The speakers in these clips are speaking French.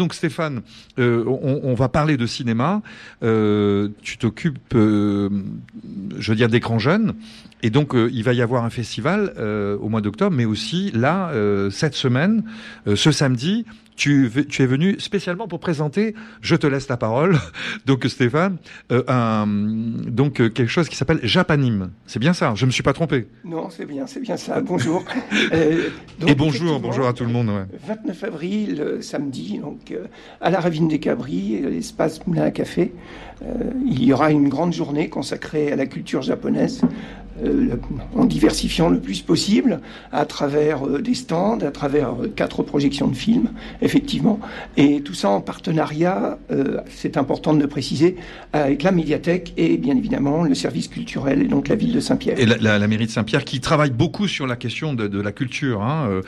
donc Stéphane, euh, on, va parler de cinéma. Euh, tu t'occupes, je veux dire, d'écran jeune. Et donc, il va y avoir un festival au mois d'octobre, mais aussi là, cette semaine, ce samedi, tu, tu, es venu spécialement pour présenter, je te laisse la parole, donc Stéphane, euh, un, donc euh, quelque chose qui s'appelle Japanime. C'est bien ça, je me suis pas trompé. Non, c'est bien, c'est bien ça. Bonjour. Euh, Et bonjour, bonjour à tout le monde. Ouais. 29 avril, samedi, donc à la Ravine des Cabris, l'espace Moulin à Café, il y aura une grande journée consacrée à la culture japonaise en diversifiant le plus possible à travers des stands, à travers quatre projections de films, effectivement, et tout ça en partenariat, c'est important de le préciser, avec la médiathèque et bien évidemment le service culturel et donc la ville de Saint-Pierre. Et la, mairie de Saint-Pierre qui travaille beaucoup sur la question de, la culture. Hein.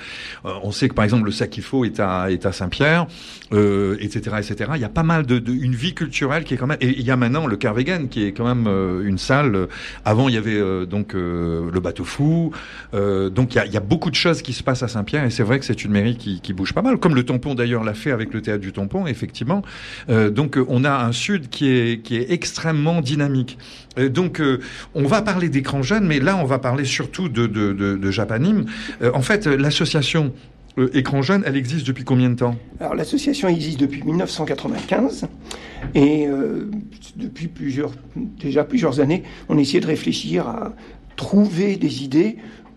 on sait que par exemple le Sakifo est à, est à Saint-Pierre, etc., etc. Il y a pas mal de, une vie culturelle qui est quand même. Et il y a maintenant le Carvegan qui est quand même une salle. Avant il y avait donc euh, le bateau fou. Euh, donc il y a, beaucoup de choses qui se passent à Saint-Pierre et c'est vrai que c'est une mairie qui, bouge pas mal, comme le Tampon d'ailleurs l'a fait avec le théâtre du Tampon, effectivement. Euh, donc on a un sud qui est qui est extrêmement dynamique. donc on va parler d'écran jeune, mais là on va parler surtout de de, de, Japanim. en fait, l'association Écran Jeune, elle existe depuis combien de temps? Alors l'association existe depuis 1995 et depuis plusieurs, déjà plusieurs années, on essayait de réfléchir à trouver des idées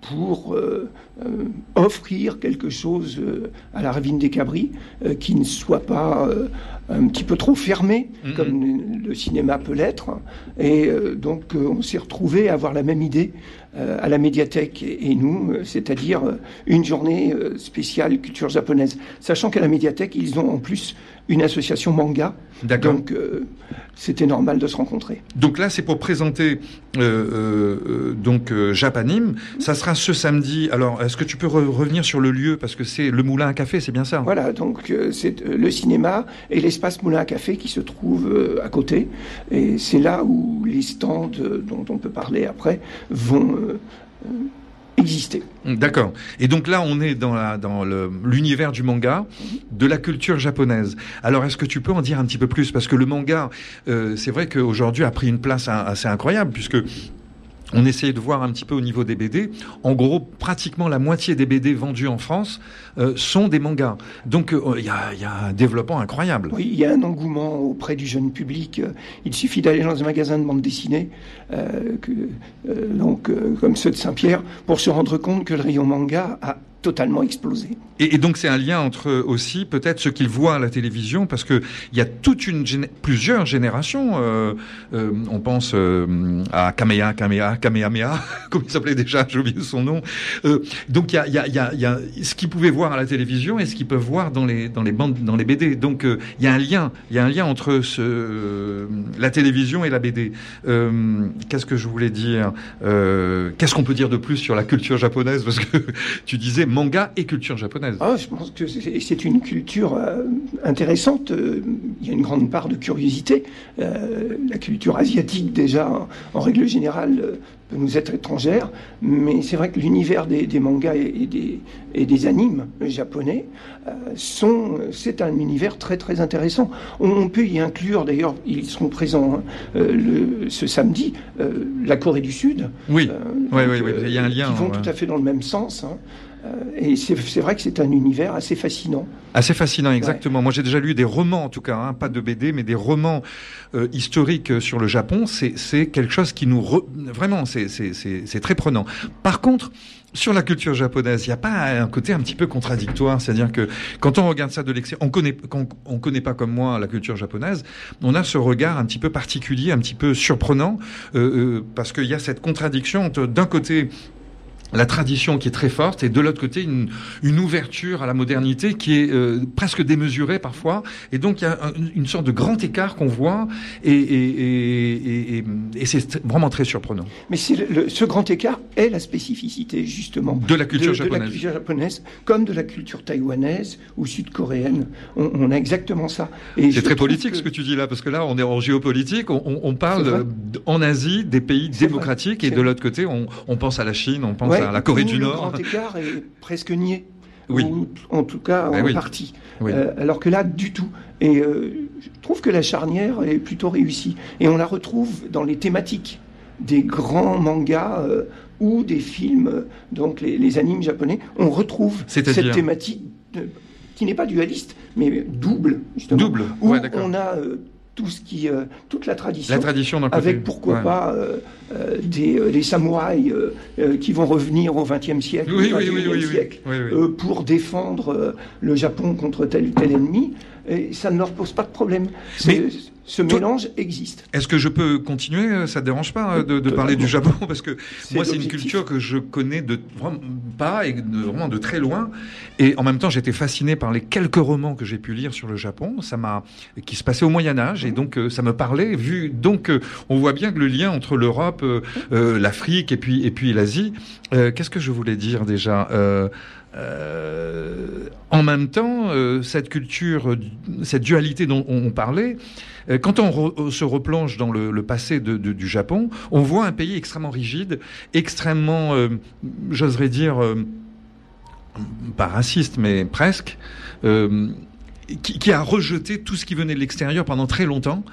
pour euh, euh, offrir quelque chose euh, à la ravine des Cabris qui ne soit pas un petit peu trop fermé, comme le cinéma peut l'être. Et donc, on s'est retrouvé à avoir la même idée à la médiathèque et nous, c'est-à-dire une journée spéciale culture japonaise. Sachant qu'à la médiathèque, ils ont en plus une association manga. Donc, euh, c'était normal de se rencontrer. Donc là, c'est pour présenter euh, euh, donc Japanim. Ça sera ce samedi. Alors, est-ce que tu peux revenir sur le lieu? Parce que c'est le Moulin à Café, c'est bien ça? Voilà. Donc, c'est le cinéma et l'espace Moulin à Café qui se trouve à côté. Et c'est là où les stands dont on peut parler après vont D'accord. Et donc là, on est dans, la, dans l'univers du manga, de la culture japonaise. Alors, est-ce que tu peux en dire un petit peu plus? Parce que le manga, euh, c'est vrai qu'aujourd'hui a pris une place assez incroyable, puisque on essayait de voir un petit peu au niveau des BD. En gros, pratiquement la moitié des BD vendus en France euh, sont des mangas. Donc euh, il y, a, un développement incroyable. Oui, il y a un engouement auprès du jeune public. Il suffit d'aller dans un magasin de bande dessinée, donc comme ceux de Saint-Pierre, pour se rendre compte que le rayon manga a totalement explosé. Et, donc c'est un lien entre aussi peut-être ce qu'ils voient à la télévision, parce que il y a toute une plusieurs générations. Euh, euh, on pense euh, à Kamea, Kamea, Kamehameha, comme il s'appelait déjà, j'ai oublié son nom. donc il y a, ce qu'ils pouvaient voir à la télévision et ce qu'ils peuvent voir dans les dans les bandes, dans les BD. Donc il y a un lien, il y a un lien entre la télévision et la BD. Qu'est-ce que je voulais dire? Qu'est-ce qu'on peut dire de plus sur la culture japonaise? Parce que tu disais manga et culture japonaise. Ah, je pense que c'est une culture euh, intéressante. Euh, il y a une grande part de curiosité. Euh, la culture asiatique, déjà, en, règle générale, peut nous être étrangère, mais c'est vrai que l'univers des, mangas et, des, et, des, animes japonais sont, c'est un univers très très intéressant. On, peut y inclure, d'ailleurs, ils seront présents hein, le, ce samedi, la Corée du Sud. Oui, oui, oui, il y a un lien. Qui vont tout à fait dans le même sens. Hein. Euh, et c'est vrai que c'est un univers assez fascinant. Assez fascinant, exactement. Moi, j'ai déjà lu des romans, en tout cas, hein, pas de BD, mais des romans euh, historiques sur le Japon. C'est quelque chose qui nous... Vraiment, c'est très prenant. Par contre, sur la culture japonaise, il n'y a pas un côté un petit peu contradictoire, c'est-à-dire que quand on regarde ça de l'extérieur, on connaît, on, connaît pas comme moi la culture japonaise, on a ce regard un petit peu particulier, un petit peu surprenant, euh, parce qu'il y a cette contradiction entre d'un côté la tradition qui est très forte et de l'autre côté une, une, ouverture à la modernité qui est euh, presque démesurée parfois et donc il y a une sorte de grand écart qu'on voit et, et, et, et c'est vraiment très surprenant. Mais le, ce grand écart est la spécificité justement de la culture japonaise, de la culture japonaise comme de la culture taïwanaise ou sud-coréenne. On, on, a exactement ça. C'est très politique ce que tu dis là parce que là on est en géopolitique, on, on parle en Asie des pays démocratiques et de l'autre côté on, on pense à la Chine, on pense la Corée du Nord. Le grand écart est presque nié. ou en tout cas Eh en oui. partie. Oui. Euh, alors que là, du tout. Et euh, je trouve que la charnière est plutôt réussie. Et on la retrouve dans les thématiques des grands mangas euh, ou des films, donc les, les animes japonais. On retrouve cette thématique de- qui n'est pas dualiste, mais double, justement. Double, Où ouais, d'accord. on a euh, tout ce qui, euh, toute la tradition La tradition d'un avec pourquoi Ouais. pas euh, euh, des, euh, des samouraïs euh, euh, qui vont revenir au XXe siècle, Oui, au oui, oui, XXIe oui, siècle, Oui, oui. euh, pour défendre euh, le Japon contre tel ou tel ennemi, et ça ne leur pose pas de problème. C'est- Mais ce mélange existe. Est-ce que je peux continuer? Euh, Ça te dérange pas euh, de, de Totalement. parler du Japon Parce que moi, c'est une culture que je connais de vraiment pas et de, vraiment de très loin. Et en même temps, j'étais fasciné par les quelques romans que j'ai pu lire sur le Japon. Ça m'a qui se passait au Moyen Âge et donc euh, ça me parlait. Vu donc, euh, on voit bien que le lien entre l'Europe, euh, euh, l'Afrique et puis et puis l'Asie. Euh, Qu'est-ce que je voulais dire déjà? Euh, en même temps, euh, cette culture, cette dualité dont on parlait, euh, quand on se replonge dans le, passé du Japon, on voit un pays extrêmement rigide, extrêmement, j'oserais dire, pas raciste, mais presque. Qui, qui a rejeté tout ce qui venait de l'extérieur pendant très longtemps,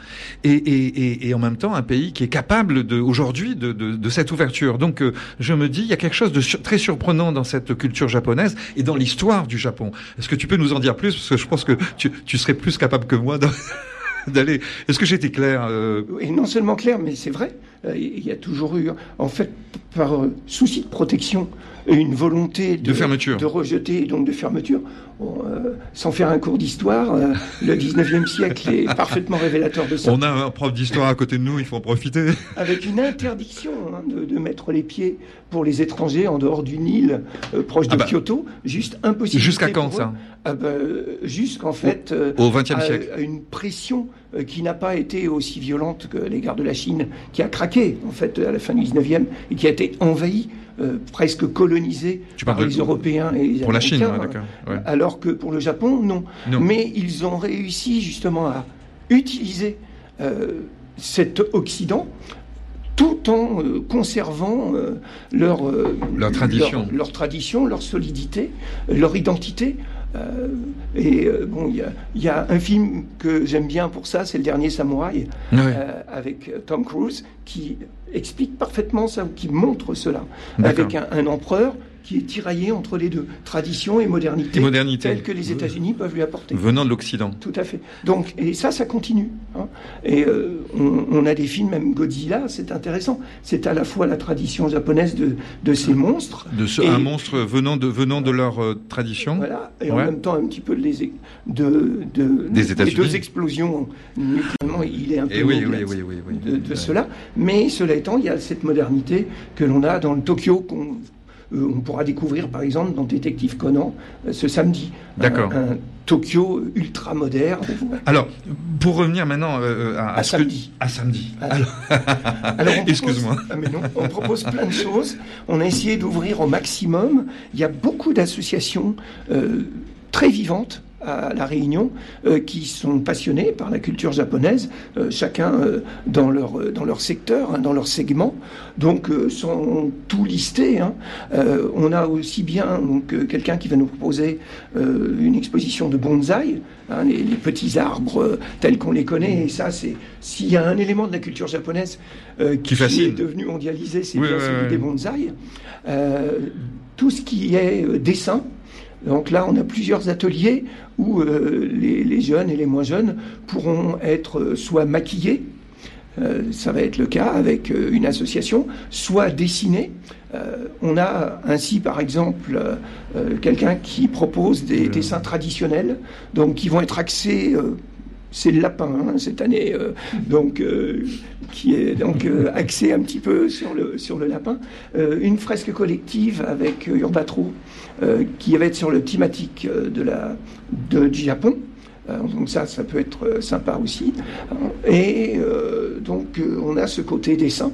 et, et, et, et en même temps un pays qui est capable aujourd'hui de, de, de cette ouverture. Donc euh, je me dis, il y a quelque chose de très surprenant dans cette culture japonaise et dans l'histoire du Japon. Est-ce que tu peux nous en dire plus? Parce que je pense que tu, tu serais plus capable que moi d'aller. Est-ce que été clair euh, Et non seulement clair, mais c'est vrai, il y a toujours eu, en fait, par euh, souci de protection, une volonté de, De fermeture. de rejeter, et donc de fermeture. Bon, euh, sans faire un cours d'histoire, euh, le 19e siècle est parfaitement révélateur de ça. On a un prof d'histoire à côté de nous, il faut en profiter. avec une interdiction hein, de, de mettre les pieds pour les étrangers en dehors du Nil, euh, proche de Ah bah. Kyoto, juste impossible. Jusqu'à quand ça ah bah, Jusqu'en fait euh, Au à, siècle. à une pression euh, qui n'a pas été aussi violente que l'égard de la Chine, qui a craqué en fait à la fin du 19e et qui a été envahie, euh, presque colonisée Tu par les Européens et les Pour la Chine, Américains, ouais, d'accord. Ouais. alors que pour le Japon, non. Non. Mais ils ont réussi justement à utiliser euh, cet Occident tout en euh, conservant euh, leur, euh, Leur tradition. leur, leur tradition, leur solidité, euh, leur identité. Euh, et euh, bon, il y a, il y a un film que j'aime bien pour ça, c'est Le Dernier Samouraï, euh, avec Tom Cruise, qui explique parfaitement ça, qui montre cela, avec un, un empereur qui est tiraillé entre les deux, tradition et modernité, Et modernité. telle que les États-Unis peuvent lui apporter. Venant de l'Occident. Tout à fait. Donc, et ça, ça continue. hein. Et euh, on, on a des films, même Godzilla, c'est intéressant. C'est à la fois la tradition japonaise de, de ces monstres, De ce, Et- un monstre venant de, venant de leur euh, tradition. voilà, et en même temps un petit peu les, de, de, Des États-Unis. deux explosions nucléairement, il est un peu Et oui, de oui, oui, oui, de, de Ouais. cela. Mais cela étant, il y a cette modernité que l'on a dans le Tokyo qu'on on pourra découvrir par exemple dans Détective Conan euh, ce samedi. D'accord. Un, un Tokyo ultra moderne. Alors, pour revenir maintenant euh, à, À que- samedi. à samedi. À- Alors, Alors, on propose- Excuse-moi. Ah, mais non, on propose plein de choses. On a essayé d'ouvrir au maximum. Il y a beaucoup d'associations euh, très vivantes à La Réunion euh, qui sont passionnées par la culture japonaise, euh, chacun euh, dans, leur, euh, dans leur secteur, hein, dans leur segment. Donc, euh, sans tout lister, hein, euh, on a aussi bien donc, euh, quelqu'un qui va nous proposer euh, une exposition de bonsaï, hein, les, les petits arbres euh, tels qu'on les connaît. Et ça, c'est s'il y a un élément de la culture japonaise euh, qui, est devenu mondialisé, c'est Oui, bien oui, celui oui. des bonsaïs. Euh, tout ce qui est euh, dessin. Donc là, on a plusieurs ateliers où euh, les, les jeunes et les moins jeunes pourront être euh, soit maquillés, euh, ça va être le cas avec une association, soit dessinés. Euh, on a ainsi, par exemple, quelqu'un qui propose des dessins traditionnels, donc qui vont être axés. c'est le lapin hein, cette année, euh, donc euh, qui est donc euh, axé un petit peu sur le sur le lapin. Une fresque collective avec Urbatro qui va être sur le thématique euh, de la de, du Japon. Euh, donc ça, ça peut être euh, sympa aussi. Et euh, donc euh, on a ce côté dessin.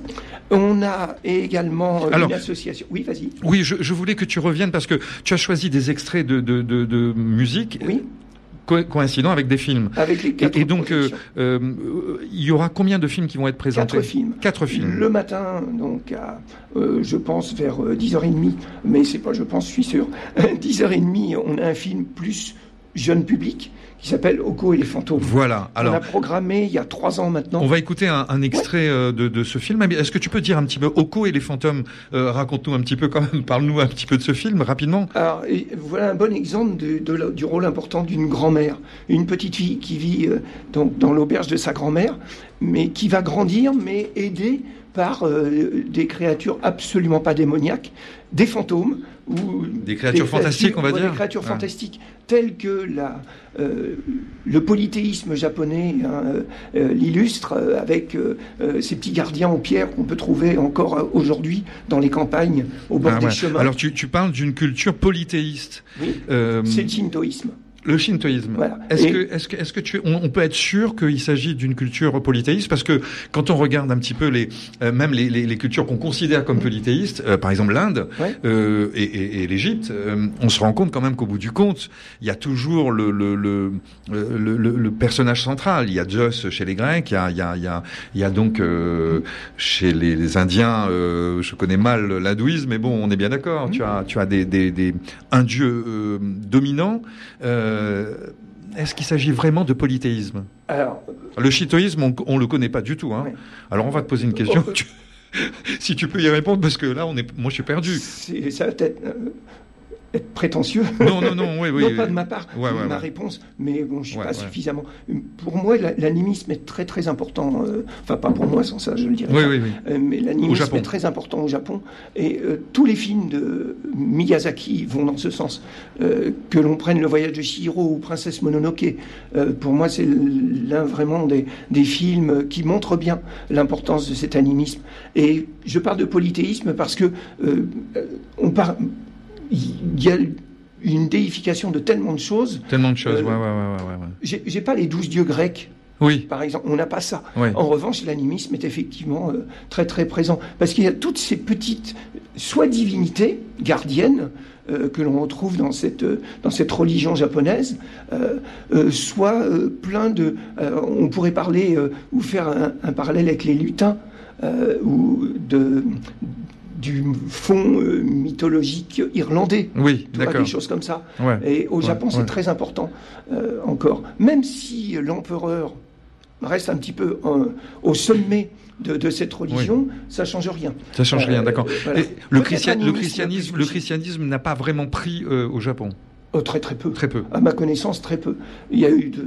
On a également euh, Alors- une association. Oui, vas-y. Oui, je, je voulais que tu reviennes parce que tu as choisi des extraits de, de, de, de musique. Oui. Coïncidant avec des films. Avec les quatre et, et donc, euh, euh, il y aura combien de films qui vont être présentés Quatre films. Quatre films. Le matin, donc, à, euh, je pense vers 10h30, mais c'est pas je pense, je suis sûr, 10h30, on a un film plus jeune public qui s'appelle Oko et les fantômes. Voilà. Alors, on a programmé il y a trois ans maintenant. On va écouter un, un extrait ouais. de, de, ce film. Est-ce que tu peux dire un petit peu Oko et les fantômes euh, Raconte-nous un petit peu quand même. Parle-nous un petit peu de ce film rapidement. Alors et voilà un bon exemple de, de, du rôle important d'une grand-mère, une petite fille qui vit euh, dans l'auberge de sa grand-mère, mais qui va grandir, mais aidée par euh, des créatures absolument pas démoniaques, des fantômes ou des créatures des fantastiques, on va dire. Des créatures ah. fantastiques telles que la, euh, le polythéisme japonais hein, euh, l'illustre avec ces petits gardiens en pierre qu'on peut trouver encore aujourd'hui dans les campagnes au bord ah, des ouais. chemins. Alors tu, tu parles d'une culture polythéiste. Oui, c'est le shintoïsme. Le shintoïsme. Voilà. Est-ce Et- que, est-ce que, est-ce que tu, on, on peut être sûr qu'il s'agit d'une culture polythéiste? Parce que quand on regarde un petit peu les, euh, même les, les, les cultures qu'on considère comme polythéistes, euh, par exemple l'Inde Ouais. euh, et, et, et l'Égypte, euh, on se rend compte quand même qu'au bout du compte, il y a toujours le, le, le, le, le- personnage central. Il y a Zeus chez les Grecs, il y a, il y a, il y a, il y a donc euh, chez les, les Indiens, euh, je connais mal l'hindouisme, mais bon, on est bien d'accord. Tu as, tu as des, des, des un dieu euh, dominant. Euh, est-ce qu'il s'agit vraiment de polythéisme Alors, Le shintoïsme, on, on le connaît pas du tout. Hein. Alors on va te poser une question. Oh, si tu peux y répondre, parce que là, on est, moi, je suis perdu. c'est- ça va peut-être euh, être prétentieux. Non, non, non, oui, oui. non pas de ma part, Ouais, ouais, ma ouais. réponse, mais bon, je suis Ouais, pas suffisamment. Pour moi, la- l'animisme est très très important. euh, enfin, pas pour moi, sans ça, je le dirais. Oui, pas. oui, oui. Euh, mais l'animisme est très important au Japon. Et euh, tous les films de Miyazaki vont dans ce sens. Que l'on prenne Le Voyage de Chihiro ou Princesse Mononoke, pour moi, c'est l'un vraiment des, des films qui montrent bien l'importance de cet animisme. Et je parle de polythéisme parce que on parle. Il y a une déification de tellement de choses. Tellement de choses. Euh, ouais, ouais, ouais, ouais, ouais. J'ai pas les douze dieux grecs, Oui, par exemple. On n'a pas ça. oui. En revanche, l'animisme est effectivement euh, très très présent parce qu'il y a toutes ces petites, soit divinités gardiennes euh, que l'on retrouve dans cette euh, dans cette religion japonaise, soit plein de. on pourrait parler ou faire un, un parallèle avec les lutins euh, ou de du fond euh, mythologique irlandais. Oui, d'accord. des choses comme ça. Ouais. Et au Ouais, Japon, c'est ouais. très important euh, encore. Même si l'empereur reste un petit peu euh, au sommet de, de cette religion, ça change rien. Ça change rien, d'accord. voilà. Le, christian- christianisme, le n'a pas vraiment pris au Japon. Oh, très très peu. Très peu. À ma connaissance, très peu. Il y a eu de,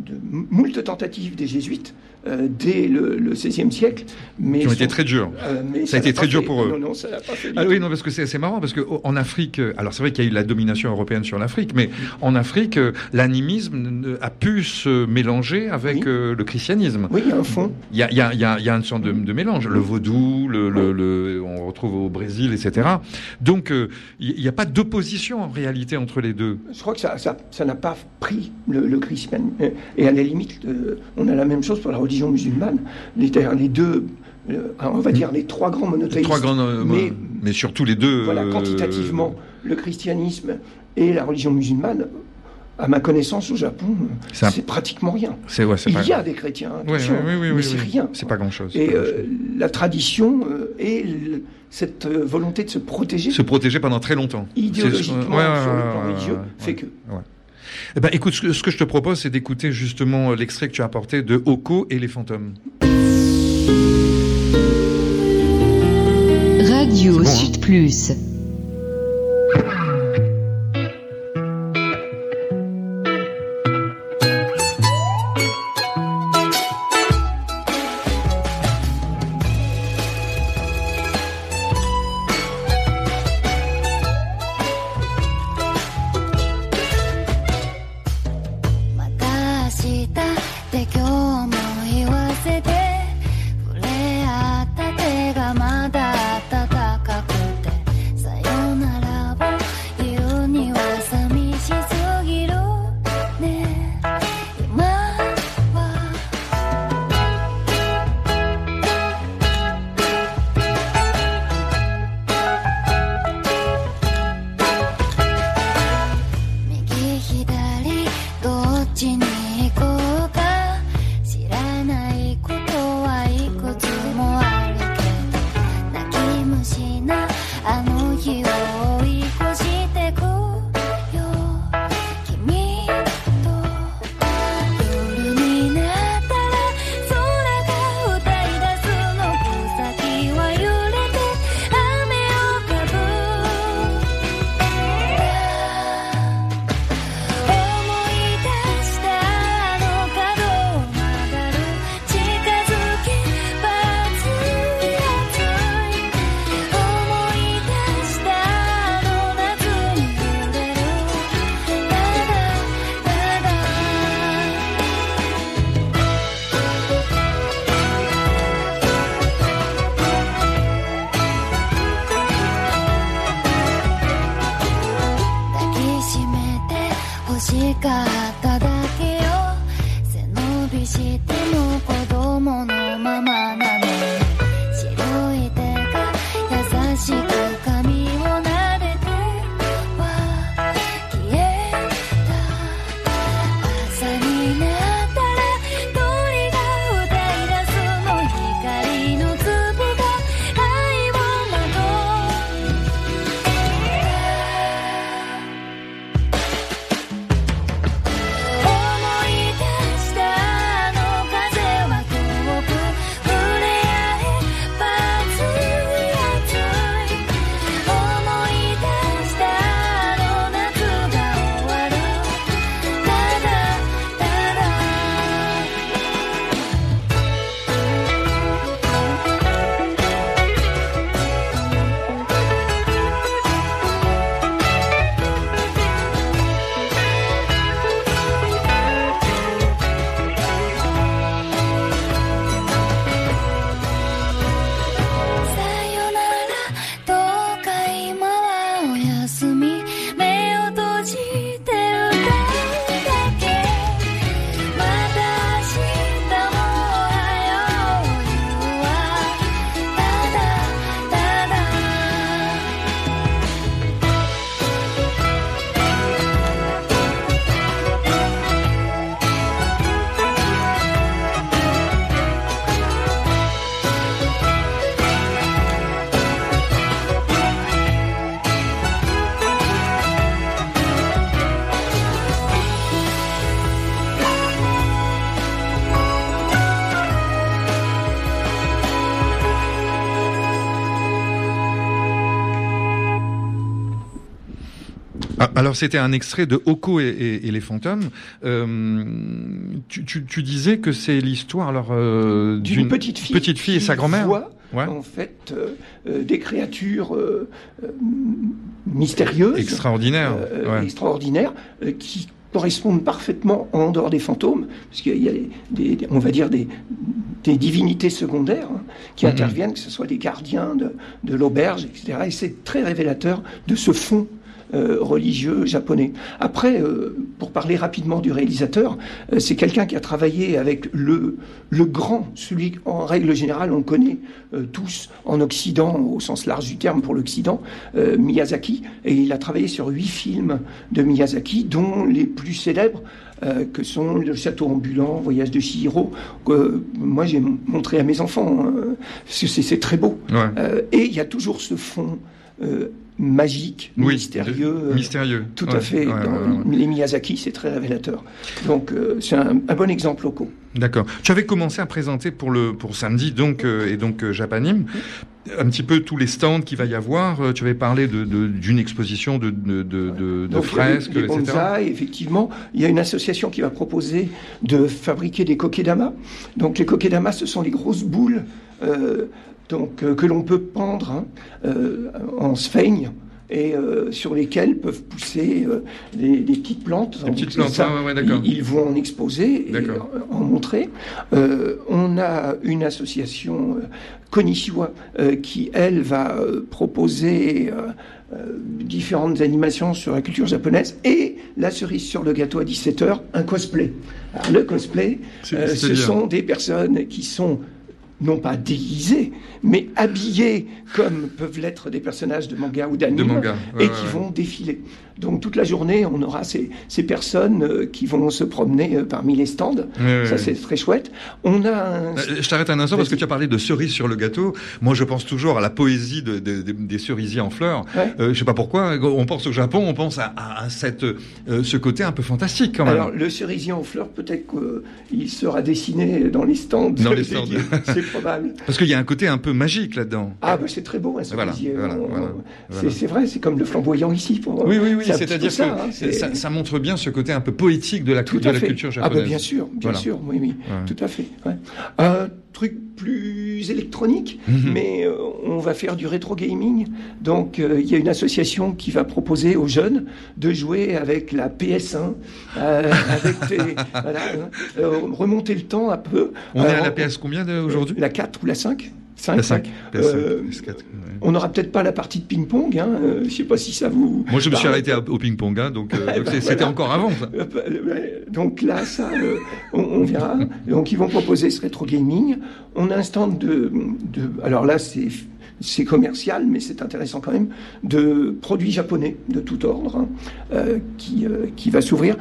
de moult tentatives des jésuites euh, dès le, le XVIe siècle, mais Qui ont été très durs. euh, mais Ça a été très dur pour eux. Non, non, ça pas fait. Ah oui, non, parce que c'est marrant, parce que oh, Afrique, euh, alors c'est vrai qu'il y a eu la domination européenne sur l'Afrique, mais en Afrique, l'animisme a pu se mélanger avec Oui. euh, le christianisme. Oui, il y a un fond. Il y a, il y a- il y a- il y a une sorte de, de mélange. Le vaudou, le, le- le- on retrouve au Brésil, etc. Donc, il n'y a pas d'opposition en réalité entre les deux. Je crois que ça ça ça n'a pas pris le, le christianisme. Et à la limite, on a la même chose pour la religion musulmane. Les, les deux, euh, on va dire les trois grands Les monothéistes. trois grandes, euh, mais- mais surtout les deux. Voilà, euh, quantitativement, le christianisme et la religion musulmane, à ma connaissance au Japon, C'est un- pratiquement rien. C'est ouais, Il pas. y a des chrétiens, Ouais, attention, ouais, oui, oui, mais c'est rien. C'est pas grand chose. Et euh, la tradition et cette volonté de se protéger Se protéger pendant très longtemps. idéologiquement ouais, ouais, sur le plan religieux fait que. Eh ben, écoute, ce que, ce que je te propose, c'est d'écouter justement euh, l'extrait que tu as apporté de Oko et les fantômes. Radio hein. Sud Plus.「Alors c'était un extrait de Oko et, et- et les fantômes. Euh, tu, tu- tu disais que c'est l'histoire alors euh, d'une petite fille, petite fille et sa grand-mère. Ouais. en fait euh, euh, des créatures euh, mystérieuses, ouais. extraordinaires, euh, qui correspondent parfaitement en dehors des fantômes, parce qu'il y a des, on va dire des, des divinités secondaires hein, qui Mhm. interviennent, que ce soit des gardiens de, de l'auberge, etc. Et c'est très révélateur de ce fond religieux japonais. Après, euh, pour parler rapidement du réalisateur, euh, c'est quelqu'un qui a travaillé avec le, le grand, celui qu'en règle générale on connaît euh, tous en Occident, au sens large du terme pour l'Occident, euh, Miyazaki, et il a travaillé sur huit films de Miyazaki, dont les plus célèbres euh, que sont Le Château ambulant, Voyage de Chihiro, que euh, moi j'ai montré à mes enfants, hein, c'est très beau. Ouais. Euh, et il y a toujours ce fond euh, magique, Oui, mystérieux. de- euh, mystérieux. Tout Ouais, à fait. ouais, ouais, Dans ouais, ouais. les Miyazaki, c'est très révélateur. Donc, euh, c'est un, un bon exemple locaux. D'accord. Tu avais commencé à présenter pour le pour samedi donc euh, et donc euh, Japanim un petit peu tous les stands qu'il va y avoir. Euh, Tu avais parlé de de- d'une exposition de de fresques, etc. bonsaïs, effectivement, il y a une association qui va proposer de fabriquer des kokedama. Donc, les kokedama, ce sont les grosses boules euh, donc, euh, que l'on peut pendre hein, euh, en sphaigne et euh, sur lesquelles peuvent pousser des, des petites plantes. Des petites plantes, ça, ah ouais. Ils, ils vont en exposer et en montrer. On a une association Konishiwa euh, qui, elle, va proposer différentes animations sur la culture japonaise et la cerise sur le gâteau à 17h, un cosplay. Alors, le cosplay, euh, ce sont des personnes qui sont non pas déguisés, mais habillés comme peuvent l'être des personnages de manga ou d'anime, ouais, et qui ouais. vont défiler. Donc toute la journée, on aura ces, ces personnes euh, qui vont se promener euh, parmi les stands. Ouais, Ça, c'est très chouette. On a un... Euh, Je t'arrête un instant parce que tu as parlé de cerises sur le gâteau. Moi, je pense toujours à la poésie de- de- de- des cerisiers en fleurs. Euh, je sais pas pourquoi. On pense au Japon, on pense à, à- à cette, ce côté un peu fantastique quand même. Alors, le cerisier en fleurs, peut-être qu'il sera dessiné dans les stands. Dans les stands. C'est probable. Parce qu'il y a un côté un peu magique là-dedans. Ah, bah, c'est très beau, un Voilà, voilà, c'est- vrai, c'est comme le flamboyant ici. Pour... Oui, oui, oui. C'est-à-dire ça, hein, ça, ça montre bien ce côté un peu poétique de la, Tout de la culture Ah japonaise. bah bien sûr, bien sûr, oui, oui, Ouais. tout à fait. ouais. Un truc plus électronique, Mhm. mais euh, on va faire du rétro gaming. Donc euh, il y a une association qui va proposer aux jeunes de jouer avec la PS1, euh, avec des, voilà, euh, remonter le temps un peu. On est à la PS combien aujourd'hui? La 4 ou la 5 5. PS5. Euh, PS4, ouais. On n'aura peut-être pas la partie de ping-pong. Hein. euh, je sais pas si ça vous. Moi, je me suis arrêté à- au ping-pong, hein, donc, euh, Eh ben, c'était voilà. encore avant. Ça. Euh, euh, Donc là, ça, euh, on, on verra. Donc ils vont proposer ce rétro gaming. On a un stand de, de alors là c'est c'est commercial, mais c'est intéressant quand même, de produits japonais de tout ordre hein, euh, qui euh, qui va s'ouvrir.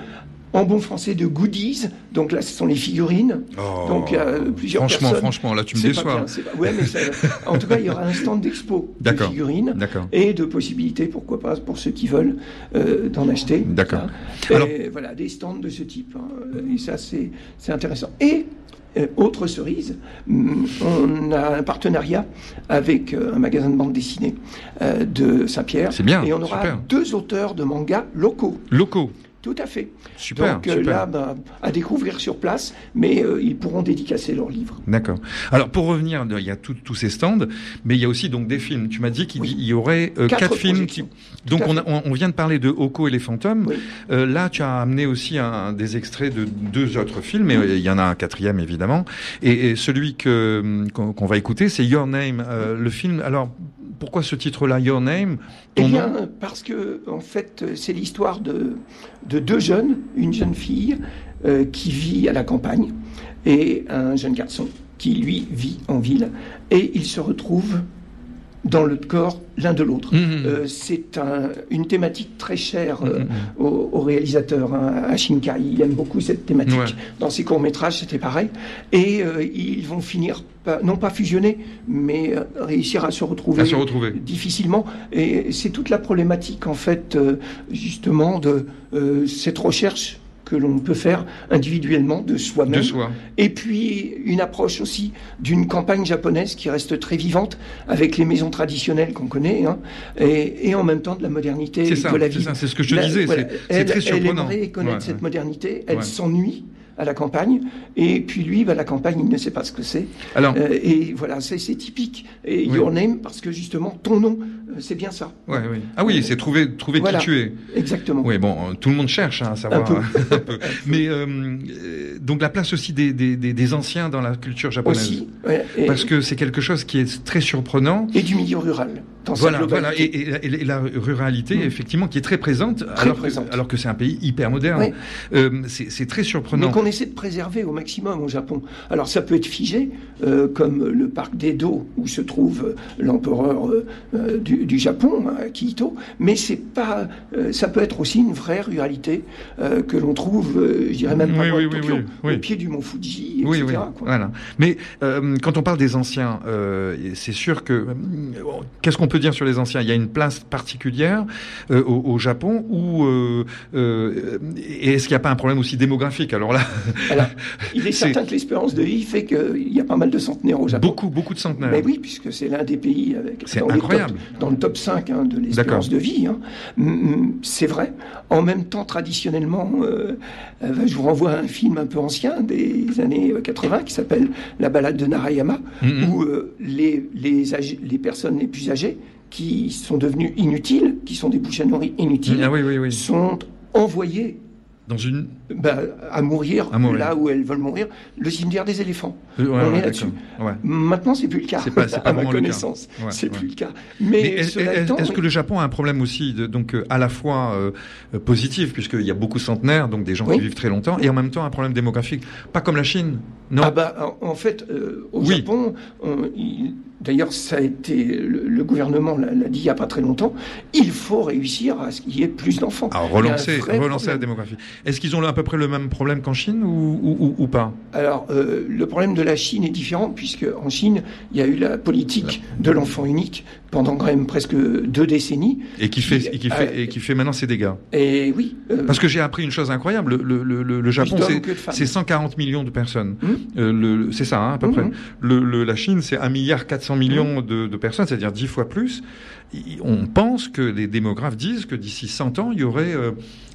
En bon français, de goodies. Donc là, ce sont les figurines. Donc, il y a plusieurs Oh. franchement, personnes. franchement, là, tu me déçois. bien, c'est pas- Ouais, mais ça- en tout cas, il y aura un stand d'expo de figurines et de possibilités, pourquoi pas, pour ceux qui veulent euh, d'en acheter. D'accord. Et Alors- voilà, des stands de ce type. hein. Et ça, c'est intéressant. Et euh, autre cerise, hum, on a un partenariat avec euh, un magasin de bande dessinée euh, de Saint-Pierre. C'est bien, Et on aura super. deux auteurs de mangas locaux. Locaux. Tout à fait. Super, Donc euh, super. là, ben, à découvrir sur place, mais euh, ils pourront dédicacer leurs livres. D'accord. Alors pour revenir, il y a tous ces stands, mais il y a aussi donc des films. Tu m'as dit qu'il Oui. y aurait euh, Quatre quatre films. Qui... Donc on, a- on- on vient de parler de Oko et les fantômes. Oui. Euh, là, tu as amené aussi un, des extraits de deux autres films, et il y en a un quatrième évidemment. Et, et celui que hum, qu'on va écouter, c'est Your Name. Le film. Alors pourquoi ce titre-là, Your Name? Eh bien, nom parce que en fait, c'est l'histoire de, de deux jeunes, une jeune fille euh, qui vit à la campagne et un jeune garçon qui lui vit en ville, et ils se retrouvent dans le corps l'un de l'autre. Mhm. Euh, c'est un- une thématique très chère euh, Mhm. au, au réalisateur, hein, à Shinkai. Il aime beaucoup cette thématique. Ouais. Dans ses courts-métrages, c'était pareil. Et euh, ils vont finir, pas- non pas fusionner, mais euh, réussir à se retrouver À se retrouver. difficilement. Et c'est toute la problématique, en fait, justement, de cette recherche que l'on peut faire individuellement de soi-même. De soi. Et puis une approche aussi d'une campagne japonaise qui reste très vivante avec les maisons traditionnelles qu'on connaît, hein, et, et en même temps de la modernité C'est ça. de la ça. C'est ce que je te La- disais. voilà, c'est- très surprenant. Elle aimerait connaître Ouais, cette ouais. modernité, elle Ouais. s'ennuie à la campagne, et puis lui, bah, la campagne, il ne sait pas ce que c'est. Alors. Euh, et voilà, c'est typique. Et Oui. Your Name, parce que justement, ton nom, c'est bien ça. Ouais, oui. Ah oui, c'est trouver, trouver Voilà. qui tu es. Exactement. Oui, bon, euh, tout le monde cherche hein, à savoir. Un peu. un peu. Mais euh, euh, donc la place aussi des, des, des, des anciens dans la culture japonaise. Aussi. ouais, et, Parce que c'est quelque chose qui est très surprenant. et du milieu rural. Dans Voilà, voilà, et, et- et la ruralité, Mm. effectivement, qui est très présente, alors, présente. Que, alors que c'est un pays hyper moderne. Euh, c'est très surprenant. qu'on essaie de préserver au maximum au Japon. Alors ça peut être figé, euh, comme le parc d'Edo où se trouve euh, l'empereur euh, du, du Japon, hein, Akihito, mais c'est pas, ça peut être aussi une vraie ruralité que l'on trouve, je dirais même pas Oui, oui, Tokyo, au pied du mont Fuji, etc. Oui, oui, quoi. voilà. Mais quand on parle des anciens, c'est sûr que qu'est-ce qu'on peut dire sur les anciens Il y a une place particulière euh, au, au Japon où euh, euh, et est-ce qu'il n'y a pas un problème aussi démographique? Alors là, Alors, il est certain que l'espérance de vie fait qu'il y a pas mal de centenaires au Japon. beaucoup, beaucoup de centenaires. Mais oui, puisque c'est l'un des pays avec C'est dans, les incroyable. top- dans le top 5 hein, de l'espérance de vie. hein. C'est vrai. En même temps, traditionnellement, je vous renvoie à un film un peu ancien des années euh, 80 qui s'appelle La balade de Narayama, Mhm. où les, les, âgés- les personnes les plus âgées qui sont devenues inutiles, qui sont des bouches à nourrir inutiles, Ah oui, oui, oui. sont envoyées Dans une. Ben, à, mourir À mourir. là où elles veulent mourir, le cimetière des éléphants. Ouais, On ouais, est là-dessus. Ouais. Maintenant, c'est plus le cas. C'est pas- pas à ma connaissance, c'est plus le cas. Mais est- est-ce que le Japon a un problème aussi, de, donc euh, à la fois euh, euh, positif, puisqu'il y a beaucoup de centenaires, donc des gens Oui. qui vivent très longtemps, et en même temps un problème démographique? Pas comme la Chine, non Ah bah, en en fait, euh, au Oui. Japon, on- il- d'ailleurs, ça a été le, le gouvernement l'a dit il n'y a pas très longtemps. Il faut réussir à ce qu'il y ait plus d'enfants. Un relancer, relancer la démographie. Est-ce qu'ils ont à peu près le même problème qu'en Chine ou, ou, ou- ou pas Alors, euh, le problème de la Chine est différent puisque en Chine, il y a eu la politique de l'enfant unique pendant quand même presque deux décennies. Et qui fait, et qui fait, et qui fait maintenant ses dégâts. Et oui. euh, Parce que j'ai appris une chose incroyable. Le, le, le, le Japon, c'est que de femmes. c'est 140 millions de personnes. Le- c'est ça, hein, à peu Hum, près. Le, le- la Chine, c'est 1 milliard 400 millions de, de personnes, c'est-à-dire 10 fois plus. On pense que les démographes disent que d'ici 100 ans, il y aurait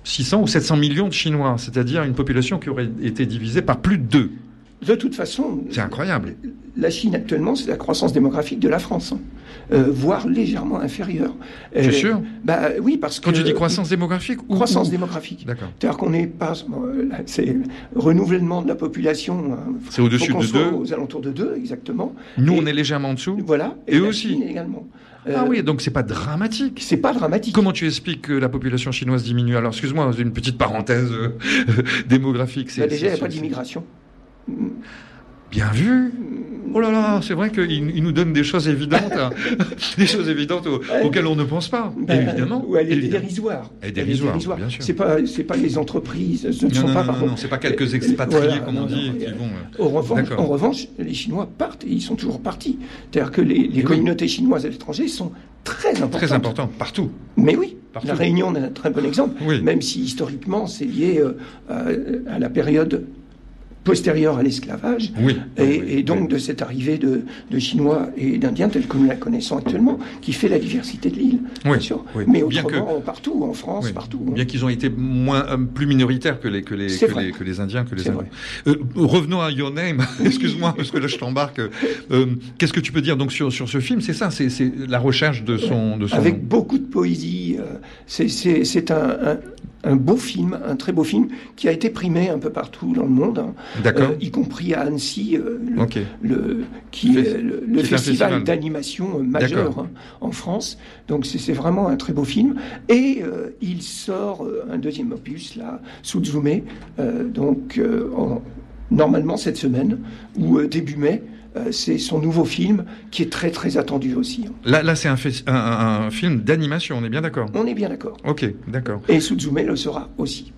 600 ou 700 millions de Chinois, c'est-à-dire une population qui aurait été divisée par plus de deux. de toute façon, C'est incroyable. la Chine actuellement, c'est la croissance démographique de la France, hein. Euh, voire légèrement inférieure. Es Euh, sûr Bah oui, parce Quand que tu dis croissance démographique ou croissance ou- démographique. D'accord. C'est-à-dire qu'on n'est pas, euh, c'est renouvellement de la population. hein. C'est au-dessus de soit deux. Aux alentours de 2, exactement. Nous, Et- on est légèrement en dessous. Voilà. Et la aussi. Chine également. Ah Euh, oui, donc c'est pas dramatique. C'est pas dramatique. Comment tu expliques que la population chinoise diminue Alors, excuse-moi, une petite parenthèse euh, démographique. c'est- Bah, déjà, il n'y a pas d'immigration. Bien vu. Oh là là, c'est vrai qu'il il nous donne des choses évidentes, hein. des choses évidentes au- auxquelles on ne pense pas. Ben, évidemment. Ou elle est évidemment. dérisoire. Elle est dérisoire, bien sûr. C'est pas, c'est pas les entreprises, ce ne Non, sont non, pas, non, non, c'est pas quelques Euh, expatriés, voilà, comme on dit, qui euh, vont. euh, En revanche, D'accord. en revanche, les Chinois partent et ils sont toujours partis. C'est-à-dire que les, les oui. communautés chinoises à l'étranger sont très importantes. Très important, partout. Mais oui, Partout. la Réunion est un très bon exemple, Oui. même si historiquement c'est lié euh, à, à la période postérieure à l'esclavage. Oui. Et, oui, oui, et donc oui. de cette arrivée de, de Chinois et d'Indiens tels que nous la connaissons actuellement, qui fait la diversité de l'île, Oui, bien sûr. Mais Bien autrement, partout, en France, partout. hein. Bien qu'ils ont été moins, euh, plus minoritaires que les, que les, que les, que les Indiens, que les Indiens. Euh, revenons à Your Name. Excuse-moi, parce que là, je t'embarque. Euh, Qu'est-ce que tu peux dire donc sur, sur ce film? C'est ça, c'est la recherche de son, de son. Avec beaucoup de poésie. c'est un, un- un beau film, un très beau film, qui a été primé un peu partout dans le monde, hein, euh, y compris à Annecy, euh, le, qui est le, festival festival. d'animation euh, majeur hein, en France. Donc c'est vraiment un très beau film. Et il sort un deuxième opus, là, Suzume, donc en- normalement cette semaine, ou début mai. Euh, c'est son nouveau film qui est très très attendu aussi. hein. Là, là c'est un, fes- un, un- un film d'animation, on est bien d'accord? On est bien d'accord. Ok, d'accord. Et Suzume le sera aussi.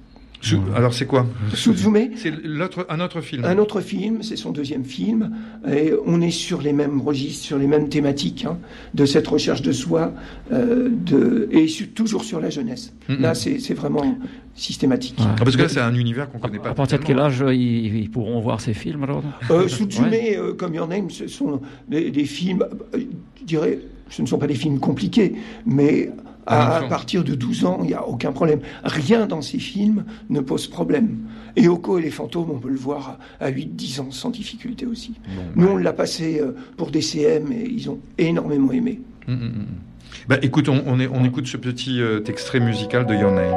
Alors, c'est quoi Suzume, C'est l'autre, un autre film. un autre film, c'est son deuxième film, et on est sur les mêmes registres, sur les mêmes thématiques hein, de cette recherche de soi, euh, de, et su- toujours sur la jeunesse. Là, c'est c'est vraiment systématique. Ouais. Ah, parce que là, c'est un univers qu'on À, connaît pas. à partir de quel âge ils, ils pourront voir ces films alors Euh, Suzume, Ouais. euh, comme Your Name, ce sont des, des films, euh, je dirais, ce ne sont pas des films compliqués, mais À, enfant. partir de 12 ans, il n'y a aucun problème. Rien dans ces films ne pose problème. Et Oko et les fantômes, on peut le voir à, à 8-10 ans sans difficulté aussi. Bon, Nous, bah, on l'a passé euh, pour des CM et ils ont énormément aimé. hum, hum, hum. Bah, écoute, on, on, est, on écoute ce petit euh, extrait musical de Your Name.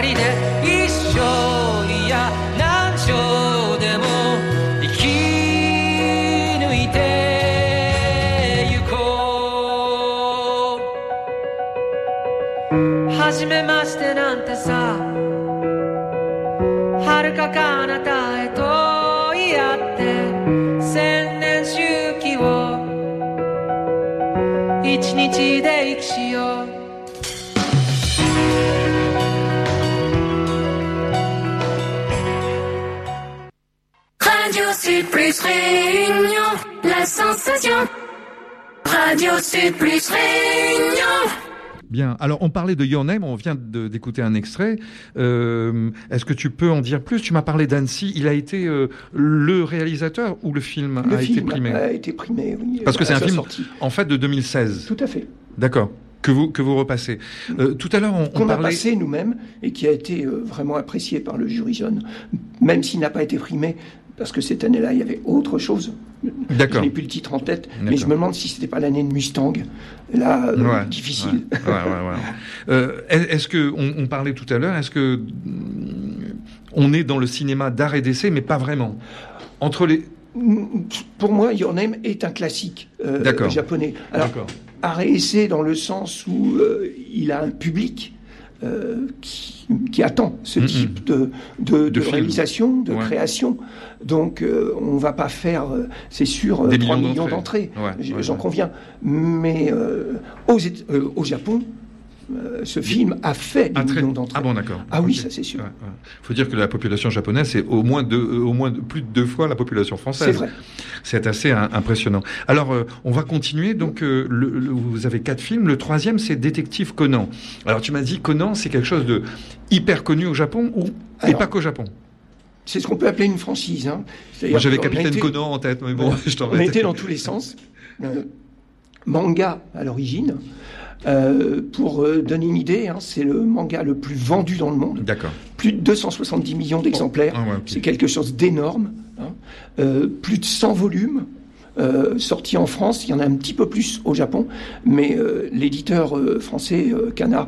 人で一生いや何生でも生き抜いてゆこう。初めましてなんてさ。はるか彼方へ。Plus Réunion, la sensation. Radio Sud Plus Réunion. Bien. Alors, on parlait de Your Name, on vient d'écouter un extrait. Euh, Est-ce que tu peux en dire plus? Tu m'as parlé d'Annecy. Il a été euh, le réalisateur ou le film Le a été film primé? a été primé, oui. Parce que c'est un film sortie. en fait de 2016. Tout à fait. D'accord. Que vous que vous repassez. Euh, tout à l'heure, on, on Qu'on a parlait. passé nous-mêmes et qui a été euh, vraiment apprécié par le jury jeune, même s'il n'a pas été primé, parce que cette année-là, il y avait autre chose. Je D'accord. n'ai plus le titre en tête, mais je me demande si c'était pas l'année de Mustang. Là, euh, difficile. Ouais, ouais. Euh, est-ce que on, on parlait tout à l'heure Est-ce que mm, on est dans le cinéma d'art et d'essai, mais pas vraiment? Entre les. Pour moi, Your Name est un classique euh, japonais. Alors, D'accord. art et essai dans le sens où euh, il a un public euh, qui, qui attend ce type de, de, De réalisation, de Ouais. création. Donc, euh, on va pas faire, euh, c'est sûr, euh, Des 3 millions d'entrées. Ouais, J'en ouais. conviens. Mais euh, aux, euh, Japon, euh, ce film a fait des Ah, millions d'entrées. Ah bon, d'accord. Ah oui, ça, c'est sûr. Ouais, ouais. faut dire que la population japonaise c'est au moins deux, euh, au moins de- plus de deux fois la population française. C'est vrai. C'est assez impressionnant. Alors, euh, on va continuer. Donc, le- le- vous avez quatre films. Le troisième, c'est Détective Conan. Alors, tu m'as dit Conan, c'est quelque chose de hyper connu au Japon ou et pas qu'au Japon? C'est ce qu'on peut appeler une franchise. Hein. Moi, j'avais Capitaine été- Conan en tête, mais bon, je t'en On été dans tous les sens. Manga à l'origine. Euh, pour euh, donner une idée, hein, c'est le manga le plus vendu dans le monde. D'accord. Plus de 270 millions d'exemplaires. Ah ouais, ok. C'est quelque chose d'énorme. hein. Euh, plus de 100 volumes. sortis en France, il y en a un petit peu plus au Japon, mais l'éditeur français Kana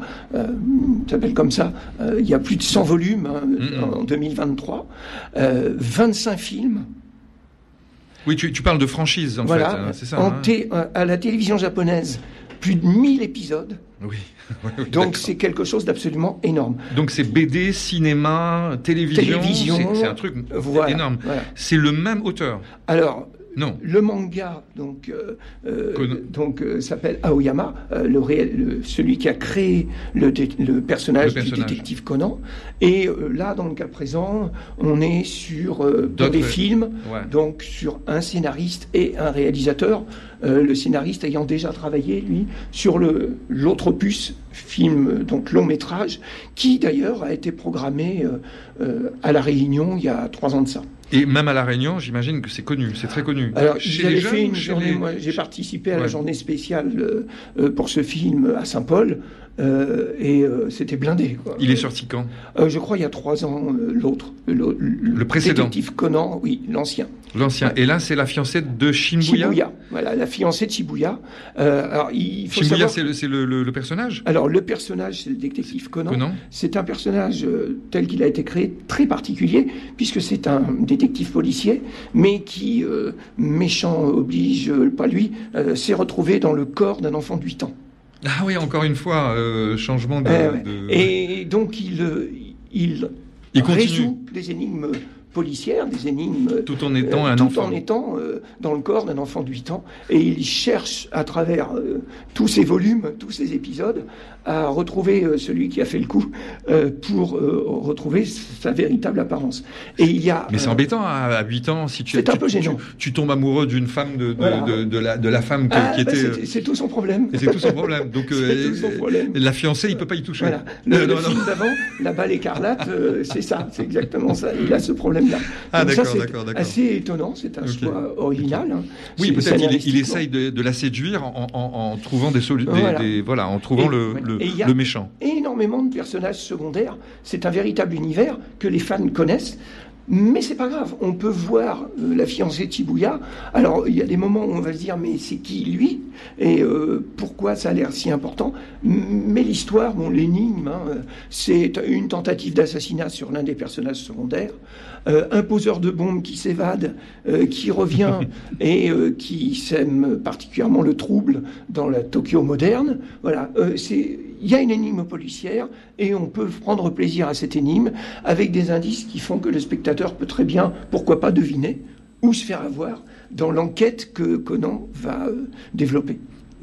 s'appelle comme ça. il y a plus de 100 volumes hein, en 2023, euh, 25 films, Oui, tu, tu parles de franchise, en voilà, fait. hein, c'est ça. en hein euh, à la télévision japonaise, plus de 1000 épisodes. Oui. Oui, oui, Donc c'est quelque chose d'absolument énorme. Donc c'est BD, cinéma, télévision. Télévision, c'est- C'est un truc Voilà, énorme. voilà. C'est le même auteur. Alors, Non. le manga donc euh, euh, donc euh, s'appelle Aoyama, euh, le réel, le- celui qui a créé le, dé- le personnage Le du détective Conan. Et euh, là, dans le cas présent, on est sur euh, D'autres- des films, Ouais. donc sur un scénariste et un réalisateur. Euh, le scénariste ayant déjà travaillé lui sur le l'autre opus film donc long métrage qui d'ailleurs a été programmé euh, euh, à la Réunion il y a trois ans de ça. Et même à La Réunion, j'imagine que c'est connu, c'est très connu. Alors, j'avais fait une journée, les- moi, j'ai participé à la journée spéciale euh, euh, pour ce film à Saint-Paul, euh, et euh, c'était blindé. Quoi. Il est sorti quand? Euh, je crois il y a trois ans, l'autre. Le, Le précédent. Détective Conan, oui, l'ancien. L'ancien. Et là, c'est la fiancée de Shibuya? Shibuya, voilà, la fiancée de Shibuya. Alors, il faut Shibuya, savoir... c'est le, personnage? Alors, le personnage, c'est le détective Conan. Conan C'est un personnage tel qu'il a été créé très particulier, puisque c'est un détective policier, mais qui, méchant oblige, pas lui, s'est retrouvé dans le corps d'un enfant de 8 ans. Ah oui, encore une fois, euh, changement de. Eh de- Et donc, il, euh, il, Il continue. résout des énigmes policières, des énigmes Tout en étant euh, un tout enfant. en étant euh, dans le corps d'un enfant de 8 ans. Et il cherche à travers euh, tous ces volumes, tous ces épisodes, à retrouver euh, celui qui a fait le coup euh, pour euh, retrouver sa véritable apparence. Et il y a... Mais c'est euh, embêtant à, à 8 ans si tu C'est un peu gênant. Tu, tombes amoureux d'une femme de, de, Voilà. de, de la, de la femme que- ah, qui bah, était. c'est- tout son problème. C'est tout son problème. Donc, euh, son problème. la fiancée, il peut pas y toucher. Voilà. Le, Euh, le non, non. film d'avant, La balle écarlate, euh, c'est ça, c'est exactement ça. Il a ce problème-là. Ah, d'accord, c'est d'accord, d'accord. assez étonnant, c'est un choix original. hein. Oui, peut-être il, essaye de, de la séduire en, en- en trouvant des solutions. Voilà. voilà, en trouvant Et- le, ouais. le, Et il y a- le méchant. énormément de personnages secondaires. C'est un véritable univers que les fans connaissent Mais c'est pas grave, on peut voir euh, la fiancée de Shibuya. Alors il y a des moments où on va se dire mais c'est qui lui? Et euh, pourquoi ça a l'air si important? Mais l'histoire, bon l'énigme, hein, euh, c'est une tentative d'assassinat sur l'un des personnages secondaires, euh, un poseur de bombes qui s'évade, qui revient et qui sème particulièrement le trouble dans la Tokyo moderne. Voilà, c'est il y a une énigme policière et on peut prendre plaisir à cette énigme avec des indices qui font que le spectateur peut très bien, pourquoi pas, deviner ou se faire avoir dans l'enquête que Conan va euh, développer.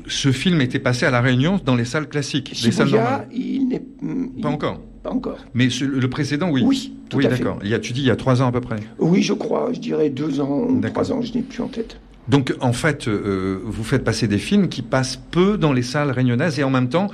Ce film était passé à La Réunion dans les salles classiques, les salles normales. il n'est hum, Pas il- encore. Pas encore. Mais ce- le précédent, oui. Oui, tout oui, à fait. d'accord. Il y a, tu dis il y a trois ans à peu près. Oui, je crois, je dirais deux ans trois ans, je n'ai plus en tête. Donc, en fait, euh, vous faites passer des films qui passent peu dans les salles réunionnaises et en même temps,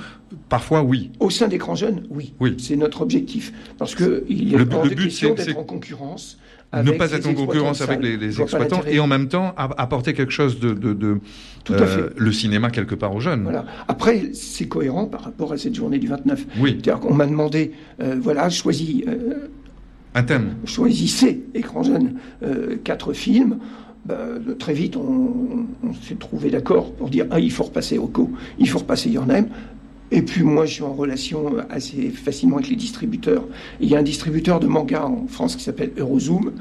parfois, oui. Au sein d'écran jeune, oui. Oui. C'est notre objectif. Parce que il est Le le de but, c'est- d'être en concurrence. ne avec pas les être en concurrence avec les, pas exploitants et en même temps apporter quelque chose de, de, de, Tout à fait. le cinéma quelque part aux jeunes. Voilà. Après, c'est cohérent par rapport à cette journée du 29. Oui, C'est-à-dire qu'on m'a demandé, euh, voilà, choisis, euh, un thème. choisissez, écran jeune, euh, quatre films. Ben, très vite, on, on s'est trouvé d'accord pour dire ah, il faut repasser Oko, il faut repasser Your Name. Et puis moi, je suis en relation assez facilement avec les distributeurs. Il y a un distributeur de manga en France qui s'appelle Eurozoom.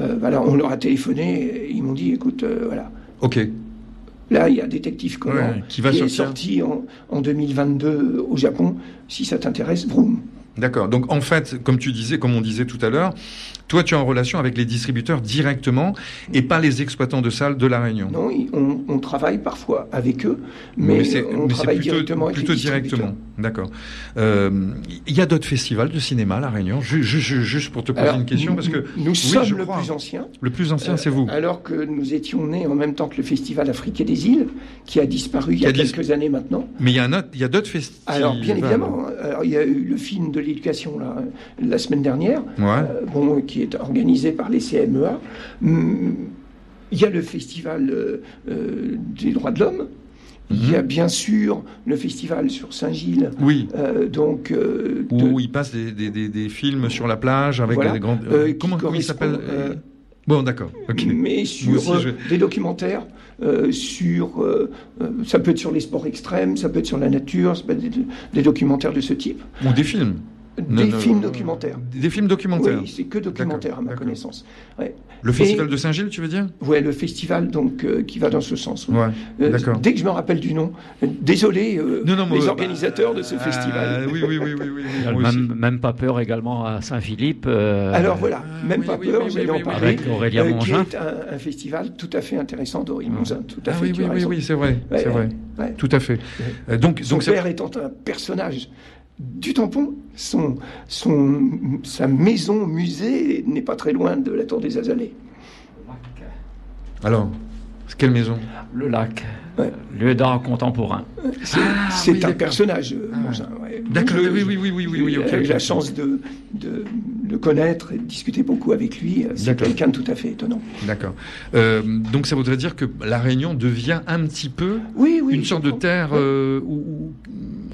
Euh, voilà, on leur a téléphoné, et ils m'ont dit écoute, euh, voilà, Ok. Là, il y a Détective Conan Ouais, qui va est sortir. sorti en, en 2022 au Japon. Si ça t'intéresse, vroom. D'accord. Donc en fait, comme tu disais, comme on disait tout à l'heure, toi tu es en relation avec les distributeurs directement et pas les exploitants de salles de la Réunion. Non, on, on travaille parfois avec eux, mais, mais c'est plutôt, directement plutôt directement. D'accord. Euh, Il y a d'autres festivals de cinéma à la Réunion? Ju- ju- ju- Juste pour te poser Alors, une question, parce que nous sommes le crois. plus ancien. le plus ancien, Euh, c'est vous. Alors que nous étions nés en même temps que le Festival africain des îles, qui a disparu il y a dis- quelques années maintenant. Mais il y a d'autres festivals. Alors, bien évidemment, hein. il y a eu le film de l'éducation là, la semaine dernière, Ouais. euh, bon, qui est organisé par les CMEA. Il y a le festival euh, euh, des droits de l'homme. Il y a bien sûr le festival sur Saint-Gilles, Oui. euh, donc euh, de- Où il passe des, des, des, des films sur la plage avec Voilà. des grandes. Comment, comment il s'appelle Bon, d'accord. Mais sur aussi, je- des documentaires, euh, sur euh, ça peut être sur les sports extrêmes, ça peut être sur la nature, ça peut être des, des documentaires de ce type, Ou des films. Des Non, films non, documentaires. Des films documentaires. Oui, c'est que documentaire à ma connaissance. Ouais. Le festival de Saint-Gilles, tu veux dire? Ouais, le festival donc euh, qui va dans ce sens. oui. Ouais. Euh, D'accord. Dès que je me rappelle du nom, euh, désolé euh, Non, non, moi, les bah, organisateurs de ce euh, festival. oui, oui, oui, oui, oui. Même, même pas peur également à Saint-Philippe. euh, Alors voilà, même oui, pas oui, peur, oui, j'allais oui, en oui, parler. Avec Aurélien euh, qui est un, un festival tout à fait intéressant d'Aurélie Mouzin, tout à Ah fait. oui, oui, oui, oui, c'est vrai, Ouais, c'est vrai, tout à fait. Donc, Son père étant un personnage du tampon, son, son, sa maison musée n'est pas très loin de la tour des Azalées. alors, c'est quelle maison? Le lac, Ouais. lieu d'art contemporain. C'est Ah, oui, un personnage, euh, Ah. Ouais. D'accord, oui, oui, oui, oui, oui, oui, J'ai ok, eu la chance de, de le connaître et de discuter beaucoup avec lui. C'est D'accord. quelqu'un de tout à fait étonnant. D'accord. Euh, donc ça voudrait dire que la Réunion devient un petit peu Oui, oui. une sorte de terre euh, où, où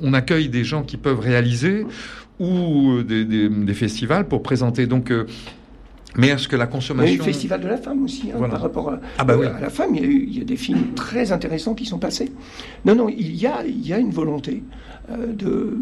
on accueille des gens qui peuvent réaliser ou euh, des, des- des festivals pour présenter. Donc, euh, mais est-ce que la consommation le Festival de la femme aussi, hein, Voilà. par rapport à, Ah bah oui. à la femme, il y, a eu, il y a des films très intéressants qui sont passés. Non, non, il y a, il y a une volonté euh, de,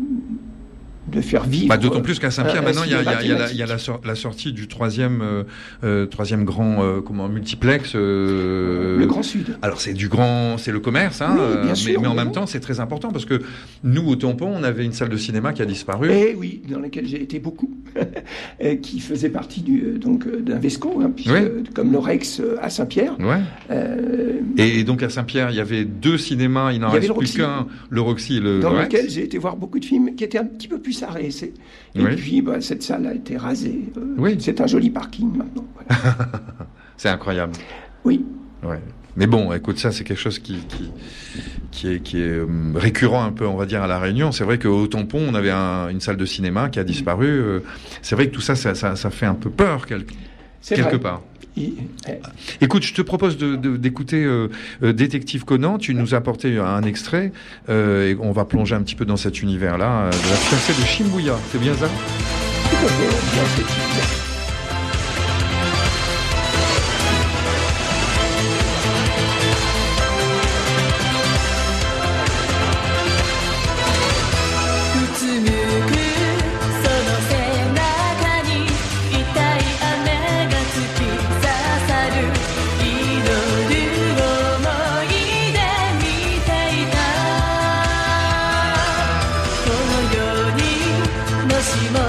de faire vivre. Bah, D'autant plus qu'à Saint-Pierre, un maintenant, il y a, il y a- il y a la, cinéma il y a la sor- la sortie du troisième, euh, euh, troisième grand euh, comment, multiplex. euh, Le Grand Sud. Alors c'est du grand, c'est le commerce, hein, Oui, euh, bien mais, sûr, mais en oui, même temps c'est très important parce que nous au tampon on avait une salle de cinéma qui a disparu. Et oui, dans laquelle j'ai été beaucoup, euh, qui faisait partie du, euh, donc euh, d'un Vesco, hein, puisque, Oui. euh, comme le Rex euh, à Saint-Pierre. Ouais. euh, Et, donc à Saint-Pierre il y avait deux cinémas, il n'en reste plus qu'un, le Roxy et le dans lequel j'ai été voir beaucoup de films qui étaient un petit peu plus Et Oui. puis, bah, cette salle a été rasée. euh, Oui. C'est un joli parking maintenant. voilà. C'est incroyable. Oui. Ouais. Mais bon, écoute, ça c'est quelque chose qui, qui, qui est, qui est euh, récurrent un peu, on va dire, à la Réunion. C'est vrai qu'au tampon on avait un- une salle de cinéma qui a disparu. euh, C'est vrai que tout ça, ça, ça, ça fait un peu peur quelque, quelque vrai. part. Écoute, je te propose d'écouter euh, euh, Détective Conan. Tu nous as apporté un extrait euh, et on va plonger un petit peu dans cet univers-là de la fiancée de Shibuya. C'est bien ça? Maxima.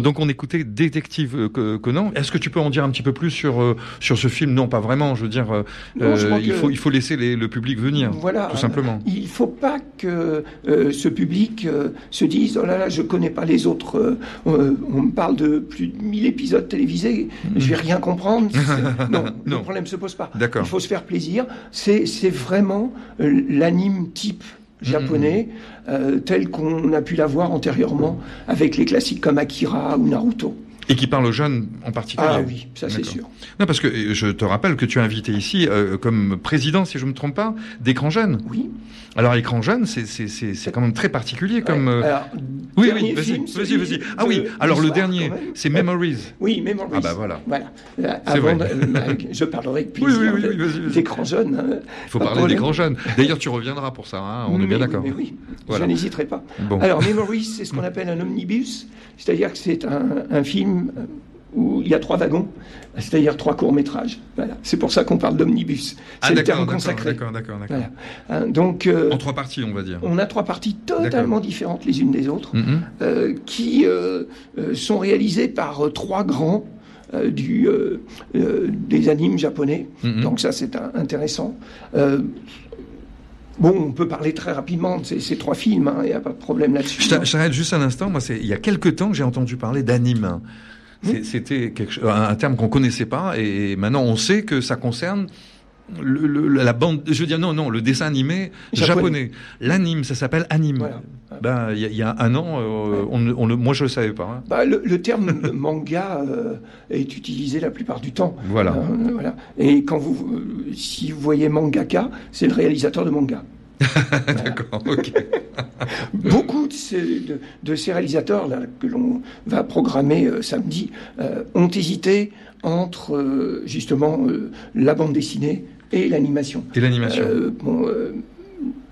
Donc on écoutait Détective euh, Co- Conan. Est-ce que tu peux en dire un petit peu plus sur euh, sur ce film? Non, pas vraiment. Je veux dire, euh, Non, je il que- faut il faut laisser les- le public venir. Voilà. tout simplement. Il ne faut pas que euh, ce public euh, se dise oh là là, je connais pas les autres. on me parle de plus de 1000 épisodes télévisés, je vais rien comprendre. C'est- non, le. Non. problème se pose pas. D'accord. Il faut se faire plaisir. C'est c'est vraiment l'anime type japonais Mm. euh, tel qu'on a pu l'avoir antérieurement avec les classiques comme Akira ou Naruto. Et qui parle aux jeunes en particulier. Ah oui, ça c'est sûr. Non, parce que euh, je te rappelle que tu es invité ici euh, comme président, si je me trompe pas, d'écran jeune. Oui. Alors écran jeune, c'est quand même très particulier comme. Ouais. euh, Alors, Oui, oui, vas-y, vas-y. Ah oui, alors le dernier, c'est Memories. Oui, Memories. Ah bah voilà. Voilà. Avant, vrai. je parlerai avec Oui, plaisir oui, oui, oui, d'écran jeune. hein. Il faut parler d'écran jeune. D'ailleurs, tu reviendras pour ça, hein, on est bien d'accord. mais oui, Voilà. je n'hésiterai pas. Bon. Alors, Memories, c'est ce qu'on appelle un omnibus, c'est-à-dire que c'est un, un film euh, où il y a trois wagons, c'est-à-dire trois courts-métrages. Voilà. C'est pour ça qu'on parle d'omnibus. Ah C'est le terme consacré. d'accord, d'accord, d'accord. Voilà. Hein, donc, euh, En trois parties, on va dire. on a trois parties totalement différentes les unes des autres. Mhm. euh, qui euh, sont réalisés par trois grands euh, du, euh, euh, des animes japonais. Mhm. Donc ça, c'est intéressant. Bon, on peut parler très rapidement de ces, ces trois films, hein, il n'y a pas de problème là-dessus. Je je t'arrête juste un instant. Moi, c'est il y a quelque temps que j'ai entendu parler d'anime. C'était un terme qu'on connaissait pas et maintenant on sait que ça concerne le, le- la bande. Je veux dire non, non, le dessin animé japonais. Japonais. L'anime, ça s'appelle anime. Voilà. Ben, il y, a- il y a un an, euh, on, ne- on ne- moi je le savais pas. hein. Bah, le, le terme manga euh, est utilisé la plupart du temps. Voilà. Euh, voilà. Et quand vous, si vous voyez mangaka, c'est le réalisateur de manga. D'accord. Ok. Beaucoup de ces, de, de ces réalisateurs là, que l'on va programmer euh, samedi euh, ont hésité entre euh, justement la bande dessinée et l'animation. Et l'animation. Euh, bon, euh,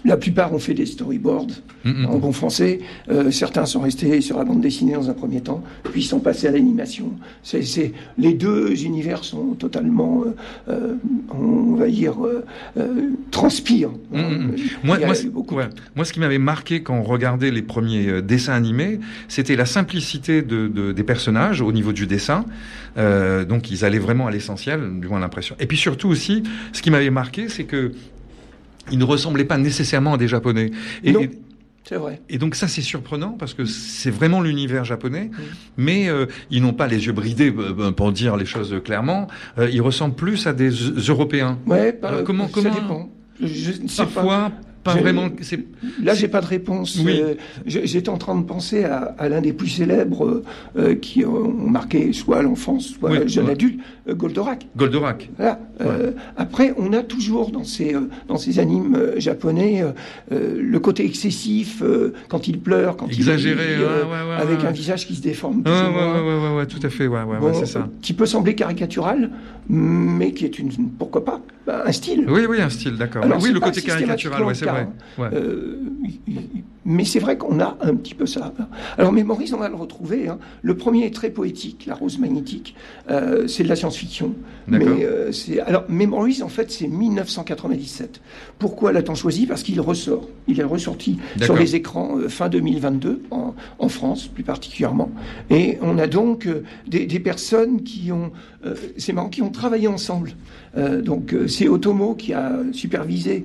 la plupart ont fait des storyboards Mhm. en bon français. Euh, certains sont restés sur la bande dessinée dans un premier temps, puis sont passés à l'animation. C'est, les deux univers sont totalement, euh, euh, on va dire, euh, transpirent. Moi, moi, ouais. Ce qui m'avait marqué quand on regardait les premiers dessins animés, c'était la simplicité de, de- des personnages au niveau du dessin. Donc, ils allaient vraiment à l'essentiel, du moins l'impression. Et puis surtout aussi, ce qui m'avait marqué, c'est que ils ne ressemblaient pas nécessairement à des Japonais. Et, Non. C'est vrai. et donc ça, c'est surprenant parce que c'est vraiment l'univers japonais, mais euh, ils n'ont pas les yeux bridés euh, pour dire les choses clairement. Euh, ils ressemblent plus à des Européens. Ouais, pas- Alors, comment- ça comment- dépend. Je ne sais pas. Parfois, pas, J'ai- vraiment. Là, j'ai pas de réponse. Oui. Euh, J'étais en train de penser à, à l'un des plus célèbres euh, qui ont marqué soit l'enfance, soit Oui, le jeune ouais. adulte, euh, Goldorak. Goldorak. Voilà. Après, on a toujours dans ces, dans ces animes japonais le côté excessif quand il pleure, quand Exagéré, il rit, ouais, avec un visage qui se déforme. Plus ouais, ouais, tout à fait, ouais, ouais, Bon, c'est ça. Qui peut sembler caricatural, mais qui est une, pourquoi pas, bah, un style. Oui, oui, un style, d'accord. Alors, oui, le pas côté caricatural, ouais, c'est vrai. Ouais. Euh, mais c'est vrai qu'on a un petit peu ça. Alors, Mémorise, on va le retrouver. hein. Le premier est très poétique, La Rose Magnétique. Euh, c'est de la science-fiction. Mais euh, c'est alors Memories, en fait, c'est 1997. Pourquoi l'a-t-on choisi? Parce qu'il ressort. Il est ressorti sur les écrans euh, fin 2022 en, en France, plus particulièrement. Et on a donc des, des personnes qui ont, c'est marrant, qui ont travaillé ensemble. Donc c'est Otomo qui a supervisé,